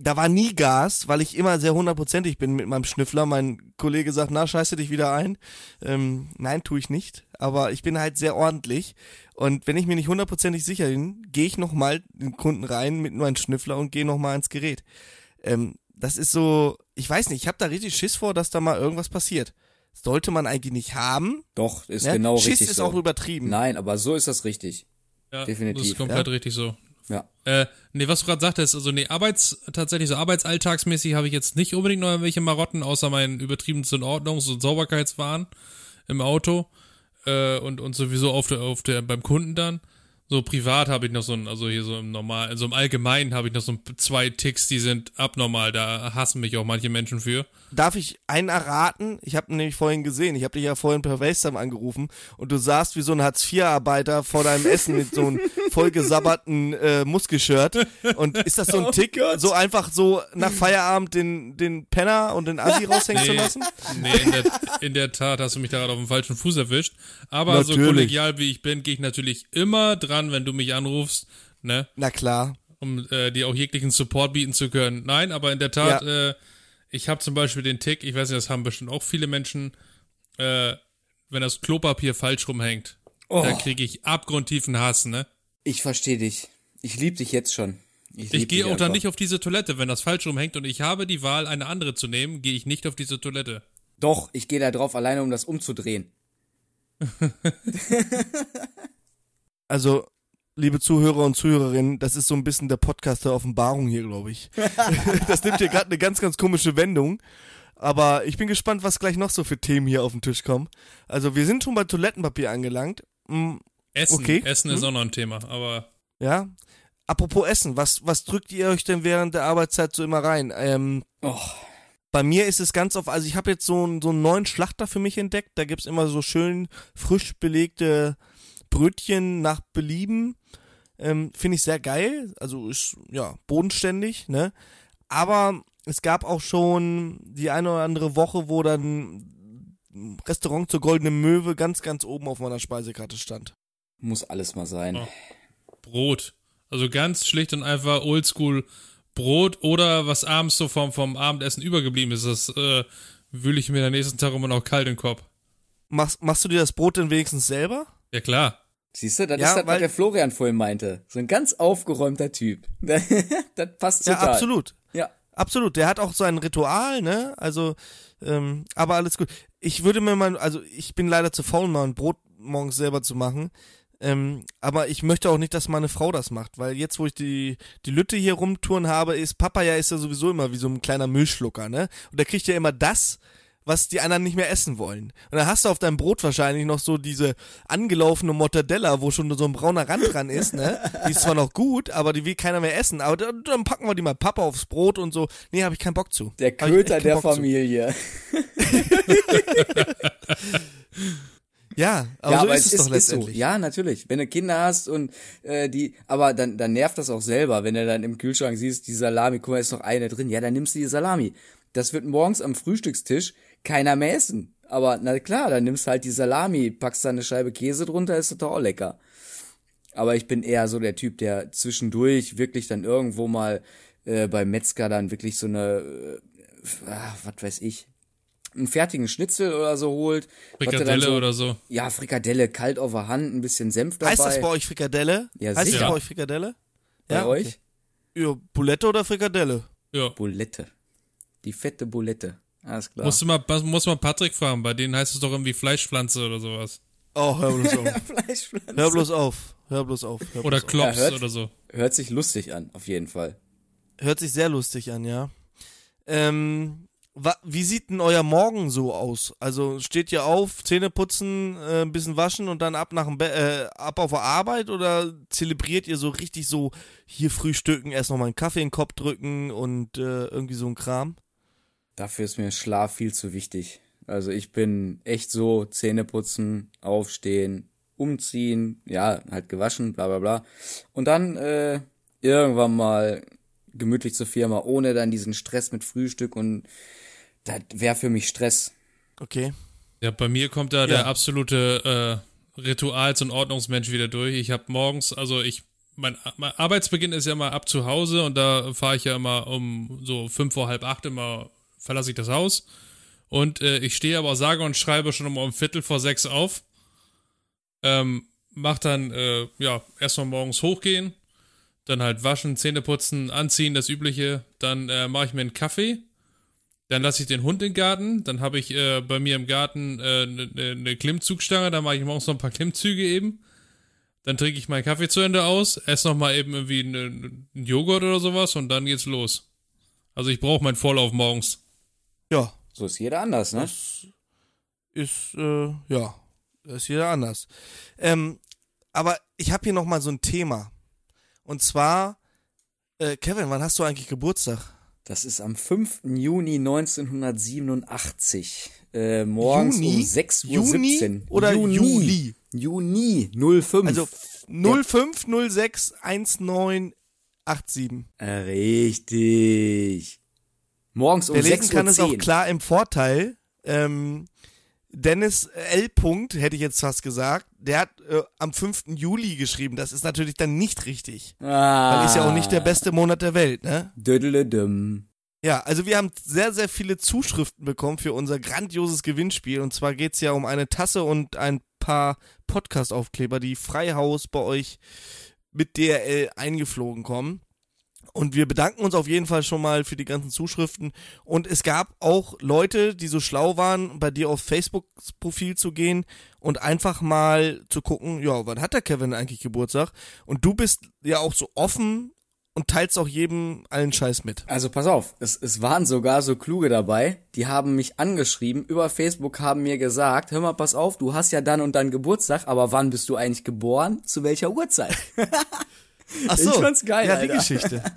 [SPEAKER 2] da war nie Gas, weil ich immer sehr hundertprozentig bin mit meinem Schnüffler. Mein Kollege sagt, na, scheiße dich wieder ein. Ähm, nein, tue ich nicht. Aber ich bin halt sehr ordentlich. Und wenn ich mir nicht hundertprozentig sicher bin, gehe ich nochmal den Kunden rein mit meinem Schnüffler und gehe nochmal ins Gerät. Ähm, das ist so, ich weiß nicht, ich habe da richtig Schiss vor, dass da mal irgendwas passiert. Sollte man eigentlich nicht haben.
[SPEAKER 3] Doch, ist
[SPEAKER 2] Ne?
[SPEAKER 3] genau
[SPEAKER 2] Schiss
[SPEAKER 3] richtig
[SPEAKER 2] ist
[SPEAKER 3] so.
[SPEAKER 2] auch übertrieben.
[SPEAKER 3] Nein, aber so ist das richtig.
[SPEAKER 4] Ja,
[SPEAKER 3] Definitiv,
[SPEAKER 4] Das ist komplett richtig so.
[SPEAKER 3] Ja.
[SPEAKER 4] Äh, nee, was du gerade sagtest, also nee, Arbeits, tatsächlich so arbeitsalltagsmäßig habe ich jetzt nicht unbedingt noch irgendwelche Marotten, außer meinen übertriebensten Ordnungs- und Sauberkeitswahn im Auto, äh, und, und sowieso auf der, auf der, beim Kunden dann. So privat habe ich noch so ein, also hier so im normal, also im Allgemeinen habe ich noch so ein, zwei Ticks, die sind abnormal, da hassen mich auch manche Menschen für.
[SPEAKER 2] Darf ich einen erraten? Ich habe nämlich vorhin gesehen, ich habe dich ja vorhin per FaceTime angerufen und du saßt wie so ein Hartz-IV-Arbeiter vor deinem Essen mit so einem vollgesabberten äh, Muskelshirt. Und ist das so ein Tick, so einfach so nach Feierabend den, den Penner und den Assi raushängen zu lassen?
[SPEAKER 4] Nee, in der, in der Tat hast du mich da gerade auf dem falschen Fuß erwischt. Aber so
[SPEAKER 2] Natürlich.
[SPEAKER 4] kollegial wie ich bin, gehe ich natürlich immer dran, wenn du mich anrufst, ne?
[SPEAKER 2] Na klar.
[SPEAKER 4] um äh, dir auch jeglichen Support bieten zu können. Nein, aber in der Tat, äh, ich habe zum Beispiel den Tick, ich weiß nicht, das haben bestimmt auch viele Menschen, äh, wenn das Klopapier falsch rumhängt, da kriege ich abgrundtiefen Hass, ne?
[SPEAKER 3] Ich verstehe dich. Ich lieb dich jetzt schon.
[SPEAKER 4] Ich
[SPEAKER 3] lieb
[SPEAKER 4] gehe auch dann
[SPEAKER 3] einfach.
[SPEAKER 4] nicht auf diese Toilette, wenn das falsch rumhängt und ich habe die Wahl, eine andere zu nehmen, gehe ich nicht auf diese Toilette.
[SPEAKER 3] Doch, ich gehe da drauf alleine, um das umzudrehen.
[SPEAKER 2] Also, liebe Zuhörer und Zuhörerinnen, das ist so ein bisschen der Podcast der Offenbarung hier, glaube ich. das nimmt hier gerade eine ganz, ganz komische Wendung. Aber ich bin gespannt, was gleich noch so für Themen hier auf den Tisch kommen. Also, wir sind schon bei Toilettenpapier angelangt. Mm,
[SPEAKER 4] Essen,
[SPEAKER 2] Okay.
[SPEAKER 4] Essen ist auch noch ein Thema, aber
[SPEAKER 2] Ja. Apropos Essen, was, was drückt ihr euch denn während der Arbeitszeit so immer rein? Ähm,
[SPEAKER 3] Oh,
[SPEAKER 2] bei mir ist es ganz oft, also ich habe jetzt so, einen- so einen neuen Schlachter für mich entdeckt. Da gibt's immer so schön frisch belegte Brötchen nach Belieben. Ähm, Finde ich sehr geil. Also ist ja bodenständig, ne? Aber es gab auch schon die eine oder andere Woche, wo dann Restaurant zur Goldenen Möwe ganz, ganz oben auf meiner Speisekarte stand.
[SPEAKER 3] muss alles mal sein.
[SPEAKER 4] Oh. Brot. Also ganz schlicht und einfach oldschool Brot oder was abends so vom, vom Abendessen übergeblieben ist, das äh, wühle ich mir den nächsten Tag immer noch kalt in den Kopf.
[SPEAKER 2] Machst, machst du dir das Brot denn wenigstens selber?
[SPEAKER 4] Ja klar.
[SPEAKER 3] Siehst du, das
[SPEAKER 2] Ja,
[SPEAKER 3] ist das, was der Florian vorhin meinte. So ein ganz aufgeräumter Typ. das passt
[SPEAKER 2] Ja,
[SPEAKER 3] total.
[SPEAKER 2] absolut.
[SPEAKER 3] Ja.
[SPEAKER 2] Absolut, der hat auch so ein Ritual, ne? Also, ähm, aber alles gut. Ich würde mir mal, also ich bin leider zu faul, mal ein Brot morgens selber zu machen. Ähm, aber ich möchte auch nicht, dass meine Frau das macht, weil jetzt, wo ich die, die Lütte hier rumtouren habe, ist Papa ja ist ja sowieso immer wie so ein kleiner Müllschlucker, ne? Und der kriegt ja immer das, was die anderen nicht mehr essen wollen. Und dann hast du auf deinem Brot wahrscheinlich noch so diese angelaufene Mortadella, wo schon so ein brauner Rand dran ist, ne? Die ist zwar noch gut, aber die will keiner mehr essen. Aber dann, packen wir die mal Papa aufs Brot und so. Nee, habe ich keinen Bock zu.
[SPEAKER 3] Der Köter der
[SPEAKER 2] Bock.
[SPEAKER 3] Familie.
[SPEAKER 2] Ja, aber
[SPEAKER 3] ja,
[SPEAKER 2] so
[SPEAKER 3] aber
[SPEAKER 2] ist
[SPEAKER 3] es
[SPEAKER 2] es, doch
[SPEAKER 3] ist, ist so.
[SPEAKER 2] letztendlich.
[SPEAKER 3] Ja, natürlich. Wenn du Kinder hast und äh, die, aber dann, dann nervt das auch selber, wenn du dann im Kühlschrank siehst, die Salami, guck mal, ist noch eine drin. Ja, dann nimmst du die Salami. Das wird morgens am Frühstückstisch keiner mehr essen. Aber na klar, dann nimmst du halt die Salami, packst da eine Scheibe Käse drunter, ist das doch auch lecker. Aber ich bin eher so der Typ, der zwischendurch wirklich dann irgendwo mal äh, beim Metzger dann wirklich so eine, äh, ah, was weiß ich, einen fertigen Schnitzel oder so holt.
[SPEAKER 4] Frikadelle
[SPEAKER 3] so,
[SPEAKER 4] oder so.
[SPEAKER 3] Ja, Frikadelle, kalt auf der Hand, ein bisschen Senf dabei.
[SPEAKER 2] Heißt das bei euch Frikadelle?
[SPEAKER 3] Ja,
[SPEAKER 2] heißt das
[SPEAKER 3] sicher.
[SPEAKER 2] bei euch Frikadelle?
[SPEAKER 3] Bei
[SPEAKER 2] ja,
[SPEAKER 3] euch?
[SPEAKER 2] Okay. Ja, Bulette oder Frikadelle?
[SPEAKER 4] Ja.
[SPEAKER 3] Bulette. Die fette Bulette. Alles klar.
[SPEAKER 4] Musst du mal, muss mal Patrick fragen, bei denen heißt es doch irgendwie Fleischpflanze oder sowas.
[SPEAKER 2] Oh, hör bloß auf.
[SPEAKER 3] Fleischpflanze.
[SPEAKER 2] hör bloß auf. Hör bloß auf. Hör
[SPEAKER 4] Oder
[SPEAKER 2] bloß auf.
[SPEAKER 4] Klops
[SPEAKER 3] Ja, hört-
[SPEAKER 4] oder so.
[SPEAKER 3] Hört sich lustig an, auf jeden Fall.
[SPEAKER 2] Hört sich sehr lustig an, ja. Ähm, wa wie sieht denn euer Morgen so aus? Also steht ihr auf, Zähne putzen, äh, ein bisschen waschen und dann ab nach dem Be äh, ab auf der Arbeit oder zelebriert ihr so richtig so hier frühstücken, erst noch mal einen Kaffee in den Kopf drücken und äh, irgendwie so ein Kram?
[SPEAKER 3] Dafür ist mir Schlaf viel zu wichtig. Also ich bin echt so, Zähne putzen, aufstehen, umziehen, ja, halt gewaschen, bla bla bla. Und dann äh, irgendwann mal gemütlich zur Firma, ohne dann diesen Stress mit Frühstück und das wäre für mich Stress.
[SPEAKER 2] Okay.
[SPEAKER 4] Ja, bei mir kommt da
[SPEAKER 2] Ja.
[SPEAKER 4] der absolute äh, Rituals- und Ordnungsmensch wieder durch. Ich habe morgens, also ich, mein, mein Arbeitsbeginn ist ja immer ab zu Hause und da fahre ich ja immer um so fünf vor halb acht immer verlasse ich das Haus. Und äh, ich stehe aber sage und schreibe schon um, um Viertel vor sechs auf. Ähm, mach dann, äh, ja, erstmal morgens hochgehen, dann halt waschen, Zähne putzen, anziehen, das Übliche. Dann äh, mache ich mir einen Kaffee. Dann lasse ich den Hund in den Garten. Dann habe ich äh, bei mir im Garten eine äh, ne, ne Klimmzugstange. Da mache ich morgens noch ein paar Klimmzüge eben. Dann trinke ich meinen Kaffee zu Ende aus, esse noch mal eben irgendwie ne- einen Joghurt oder sowas und dann geht's los. Also ich brauche meinen Vorlauf morgens.
[SPEAKER 2] Ja,
[SPEAKER 3] So ist jeder anders, ne?
[SPEAKER 2] das ist, äh, ja, das ist jeder anders. Ähm, aber ich habe hier noch mal so ein Thema. Und zwar, äh, Kevin, wann hast du eigentlich Geburtstag?
[SPEAKER 3] Das ist am 5. Juni 1987. Äh, morgens
[SPEAKER 2] Juni?
[SPEAKER 3] um 6.17 Uhr.
[SPEAKER 2] Juni oder Juli?
[SPEAKER 3] Juni 05.
[SPEAKER 2] Also 05061987.
[SPEAKER 3] Äh, Richtig. Morgens um 6.10
[SPEAKER 2] lesen kann,
[SPEAKER 3] Uhr.
[SPEAKER 2] ist auch klar im Vorteil. Ähm, Dennis L. Punkt, hätte ich jetzt fast gesagt, der hat äh, am 5. Juli geschrieben. Das ist natürlich dann nicht richtig.
[SPEAKER 3] Ah.
[SPEAKER 2] Weil ist ja auch nicht der beste Monat der Welt, ne?
[SPEAKER 3] Dödeledüm.
[SPEAKER 2] Ja, also wir haben sehr, sehr viele Zuschriften bekommen für unser grandioses Gewinnspiel. Und zwar geht's ja um eine Tasse und ein paar Podcast-Aufkleber, die Freihaus bei euch mit DRL eingeflogen kommen. Und wir bedanken uns auf jeden Fall schon mal für die ganzen Zuschriften. Und es gab auch Leute, die so schlau waren, bei dir auf Facebook-Profil zu gehen und einfach mal zu gucken, ja, wann hat der Kevin eigentlich Geburtstag? Und du bist ja auch so offen und teilst auch jedem allen Scheiß mit.
[SPEAKER 3] Also pass auf, es, es waren sogar so kluge dabei, die haben mich angeschrieben, über Facebook haben mir gesagt, hör mal, pass auf, du hast ja dann und dann Geburtstag, aber wann bist du eigentlich geboren? Zu welcher Uhrzeit?
[SPEAKER 2] Ach
[SPEAKER 3] Ich fand's geil,
[SPEAKER 2] Ja,
[SPEAKER 3] Alter.
[SPEAKER 2] die Geschichte.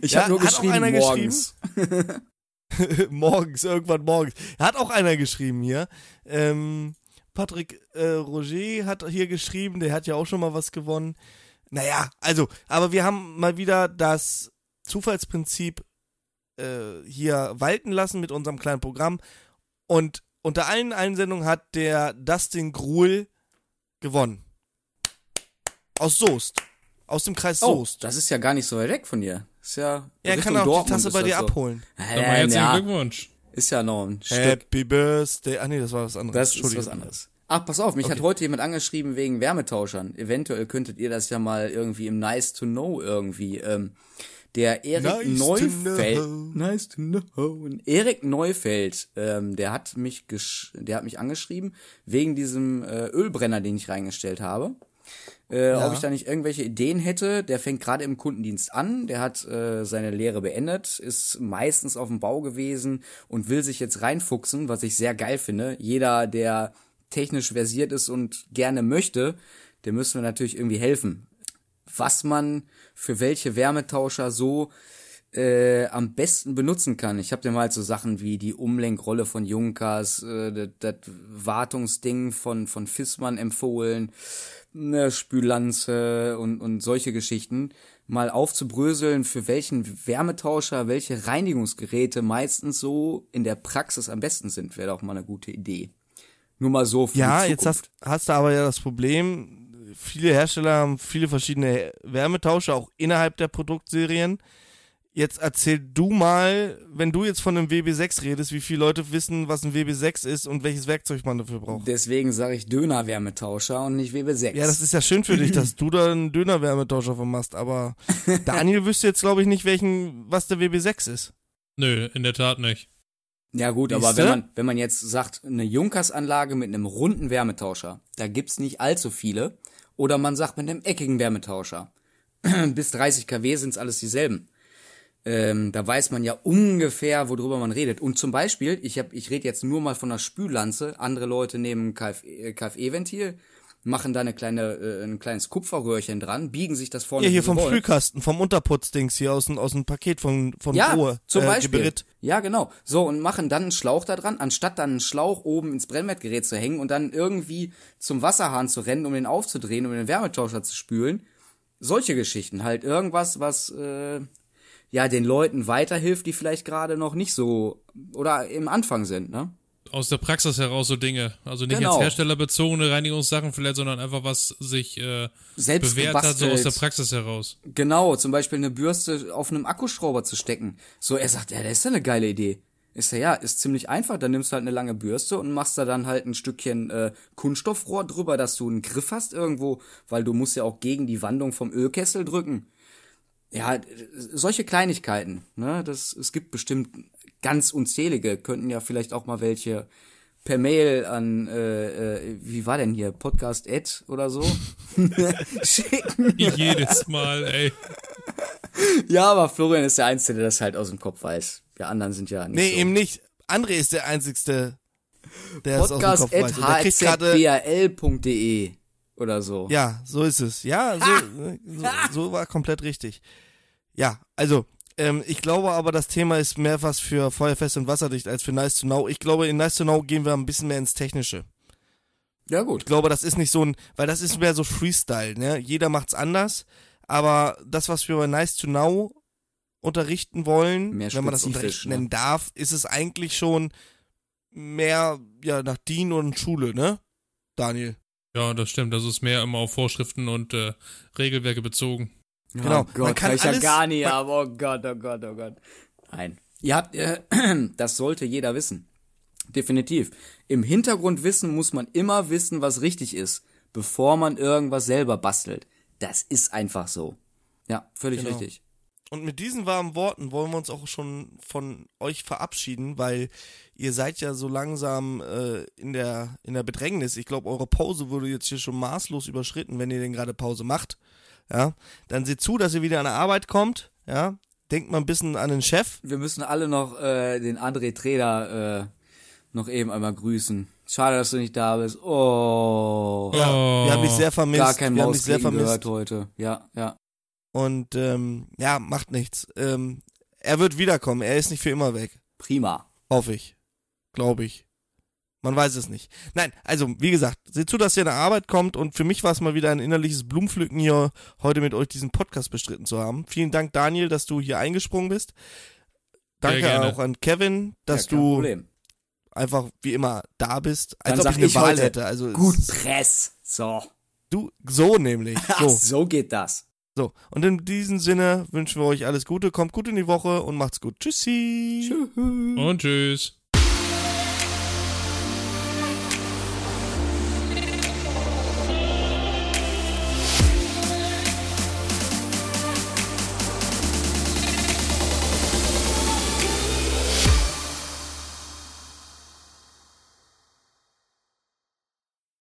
[SPEAKER 3] Ich
[SPEAKER 2] Ja,
[SPEAKER 3] hab nur
[SPEAKER 2] hat auch
[SPEAKER 3] geschrieben
[SPEAKER 2] einer
[SPEAKER 3] morgens.
[SPEAKER 2] morgens, irgendwann morgens. Hat auch einer geschrieben hier. Ähm, Patrick äh, Roger hat hier geschrieben, der hat ja auch schon mal was gewonnen. Naja, also, aber wir haben mal wieder das Zufallsprinzip äh, hier walten lassen mit unserem kleinen Programm. Und unter allen Einsendungen hat der Dustin Gruhl gewonnen. Aus Soest. Aus dem Kreis
[SPEAKER 3] Oh,
[SPEAKER 2] Soest.
[SPEAKER 3] das ist ja gar nicht so weit weg von dir. Ist ja
[SPEAKER 2] Er
[SPEAKER 3] Richtung
[SPEAKER 2] kann auch
[SPEAKER 3] Dortmund
[SPEAKER 2] die Tasse bei dir
[SPEAKER 3] so.
[SPEAKER 2] abholen.
[SPEAKER 4] Dann mal herzlichen
[SPEAKER 3] ja,
[SPEAKER 4] Glückwunsch.
[SPEAKER 3] ist ja noch ein Stück.
[SPEAKER 2] Happy Birthday. Ah nee, das war was anderes.
[SPEAKER 3] Das ist was anderes. Ach, pass auf, mich hat heute jemand angeschrieben wegen Wärmetauschern. Eventuell könntet ihr das ja mal irgendwie im Nice to Know irgendwie. Ähm, der Erik
[SPEAKER 2] Nice to
[SPEAKER 3] Neufeld.
[SPEAKER 2] know.
[SPEAKER 3] Nice to know. Erik Neufeld, ähm, der hat mich gesch der hat mich angeschrieben wegen diesem äh, Ölbrenner, den ich reingestellt habe. Äh, Ob ich da nicht irgendwelche Ideen hätte. Der fängt gerade im Kundendienst an, der hat äh, seine Lehre beendet, ist meistens auf dem Bau gewesen und will sich jetzt reinfuchsen, was ich sehr geil finde. Jeder, der technisch versiert ist und gerne möchte, dem müssen wir natürlich irgendwie helfen. Was man für welche Wärmetauscher so äh, am besten benutzen kann. Ich habe dir mal so Sachen wie die Umlenkrolle von Junkers, äh, das Wartungsding von von Fissmann empfohlen, eine Spüllanze und und solche Geschichten mal aufzubröseln, für welchen Wärmetauscher welche Reinigungsgeräte meistens so in der Praxis am besten sind, wäre doch mal eine gute Idee. Nur mal so für
[SPEAKER 2] Ja, jetzt hast, hast du aber ja das Problem, viele Hersteller haben viele verschiedene Wärmetauscher, auch innerhalb der Produktserien. Jetzt erzähl du mal, wenn du jetzt von einem WB6 redest, wie viele Leute wissen, was ein WB6 ist und welches Werkzeug man dafür braucht.
[SPEAKER 3] Deswegen sage ich Döner-Wärmetauscher und nicht WB6.
[SPEAKER 2] Ja, das ist ja schön für dich, dass du da einen Döner-Wärmetauscher von machst, aber Daniel wüsste jetzt, glaube ich, nicht, welchen, was der WB6 ist.
[SPEAKER 4] Nö, in der Tat nicht.
[SPEAKER 3] Ja gut, aber wenn man, wenn man jetzt sagt, eine Junkers-Anlage mit einem runden Wärmetauscher, da gibt's nicht allzu viele. Oder man sagt mit einem eckigen Wärmetauscher. Bis 30 kW sind's alles dieselben. Ähm, da weiß man ja ungefähr, worüber man redet. Und zum Beispiel, ich hab, ich rede jetzt nur mal von einer Spüllanze, andere Leute nehmen KF, äh, KFE-Ventil, machen da eine kleine, äh, ein kleines Kupferröhrchen dran, biegen sich das vorne
[SPEAKER 2] Ja, hier vom
[SPEAKER 3] wollen.
[SPEAKER 2] Spülkasten, vom Unterputzdings hier aus dem, aus dem Paket von, von
[SPEAKER 3] Ja,
[SPEAKER 2] Ruhe.
[SPEAKER 3] zum
[SPEAKER 2] äh,
[SPEAKER 3] Beispiel.
[SPEAKER 2] Geberit.
[SPEAKER 3] Ja, genau. So, und machen dann einen Schlauch da dran, anstatt dann einen Schlauch oben ins Brennwertgerät zu hängen und dann irgendwie zum Wasserhahn zu rennen, um den aufzudrehen, um den Wärmetauscher zu spülen. Solche Geschichten. Halt irgendwas, was äh, ja den Leuten weiterhilft, die vielleicht gerade noch nicht so oder im Anfang sind, ne?
[SPEAKER 4] Aus der Praxis heraus so Dinge. Also nicht
[SPEAKER 3] Genau.
[SPEAKER 4] jetzt herstellerbezogene Reinigungssachen vielleicht, sondern einfach was sich äh,
[SPEAKER 3] Selbst
[SPEAKER 4] bewährt hat, so aus
[SPEAKER 3] gebastelt.
[SPEAKER 4] der Praxis heraus.
[SPEAKER 3] Genau, zum Beispiel eine Bürste auf einem Akkuschrauber zu stecken. So, er sagt, ja, das ist ja eine geile Idee. Ist ja, ja, ist ziemlich einfach. Dann nimmst du halt eine lange Bürste und machst da dann halt ein Stückchen äh, Kunststoffrohr drüber, dass du einen Griff hast irgendwo, weil du musst ja auch gegen die Wandung vom Ölkessel drücken. Ja, solche Kleinigkeiten, ne, das, es gibt bestimmt ganz unzählige, könnten ja vielleicht auch mal welche per Mail an, äh, äh, wie war denn hier, Podcast Ad oder so, schicken.
[SPEAKER 4] Jedes Mal, ey.
[SPEAKER 3] Ja, aber Florian ist der Einzige, der das halt aus dem Kopf weiß. Wir anderen sind ja nicht
[SPEAKER 2] Nee,
[SPEAKER 3] so.
[SPEAKER 2] eben nicht. André ist der Einzigste, der es aus dem Kopf weiß. Und
[SPEAKER 3] oder so.
[SPEAKER 2] ja, so ist es. Ja, so, so, so war komplett richtig. Ja, also, ähm, ich glaube aber, das Thema ist mehr was für Feuerfest und Wasserdicht als für Nice to Know. Ich glaube, in Nice to Know gehen wir ein bisschen mehr ins Technische.
[SPEAKER 3] Ja, gut.
[SPEAKER 2] Ich glaube, das ist nicht so ein, weil das ist mehr so Freestyle, ne? Jeder macht's anders, aber das, was wir bei Nice to Know unterrichten wollen, wenn man das unterrichten
[SPEAKER 3] ne?
[SPEAKER 2] nennen darf, ist es eigentlich schon mehr, ja, nach DIN und Schule, ne? Daniel.
[SPEAKER 4] Ja, das stimmt. Das ist mehr immer auf Vorschriften und äh, Regelwerke bezogen.
[SPEAKER 2] Genau.
[SPEAKER 3] Oh Gott,
[SPEAKER 2] Man kann
[SPEAKER 3] ich ja
[SPEAKER 2] alles-
[SPEAKER 3] gar nicht,
[SPEAKER 2] man-
[SPEAKER 3] aber oh Gott, oh Gott, oh Gott. Nein. Ihr habt, äh, das sollte jeder wissen. Definitiv. Im Hintergrundwissen muss man immer wissen, was richtig ist, bevor man irgendwas selber bastelt. Das ist einfach so. Ja, völlig
[SPEAKER 2] Genau.
[SPEAKER 3] richtig.
[SPEAKER 2] Und mit diesen warmen Worten wollen wir uns auch schon von euch verabschieden, weil ihr seid ja so langsam äh, in der in der Bedrängnis. Ich glaube, eure Pause wurde jetzt hier schon maßlos überschritten, wenn ihr denn gerade Pause macht. Ja, dann seht zu, dass ihr wieder an der Arbeit kommt. Ja, denkt mal ein bisschen an den Chef.
[SPEAKER 3] Wir müssen alle noch äh, den André Treder äh, noch eben einmal grüßen. Schade, dass du nicht da bist. Oh.
[SPEAKER 2] Ja, wir haben dich sehr vermisst.
[SPEAKER 3] Gar kein
[SPEAKER 2] wir haben dich sehr vermisst.
[SPEAKER 3] gehört heute. Ja, ja.
[SPEAKER 2] Und ähm, ja, macht nichts. Ähm, er wird wiederkommen. Er ist nicht für immer weg.
[SPEAKER 3] Prima.
[SPEAKER 2] Hoffe ich. Glaube ich. Man weiß es nicht. Nein, also wie gesagt, seht zu, dass ihr in der Arbeit kommt und für mich war es mal wieder ein innerliches Blumenpflücken hier heute mit euch diesen Podcast bestritten zu haben. Vielen Dank, Daniel, dass du hier eingesprungen bist. Danke auch an Kevin, dass
[SPEAKER 3] ja,
[SPEAKER 2] du
[SPEAKER 3] Problem.
[SPEAKER 2] einfach wie immer da bist, als
[SPEAKER 3] Dann
[SPEAKER 2] ob ich eine
[SPEAKER 3] ich
[SPEAKER 2] Wahl
[SPEAKER 3] heute,
[SPEAKER 2] hätte. Also
[SPEAKER 3] Gut
[SPEAKER 2] es-
[SPEAKER 3] Press. So.
[SPEAKER 2] du so nämlich.
[SPEAKER 3] Ach,
[SPEAKER 2] So,
[SPEAKER 3] so geht das.
[SPEAKER 2] So. Und in diesem Sinne wünschen wir euch alles Gute, kommt gut in die Woche und macht's gut. Tschüssi.
[SPEAKER 3] Tschüss.
[SPEAKER 4] Und tschüss.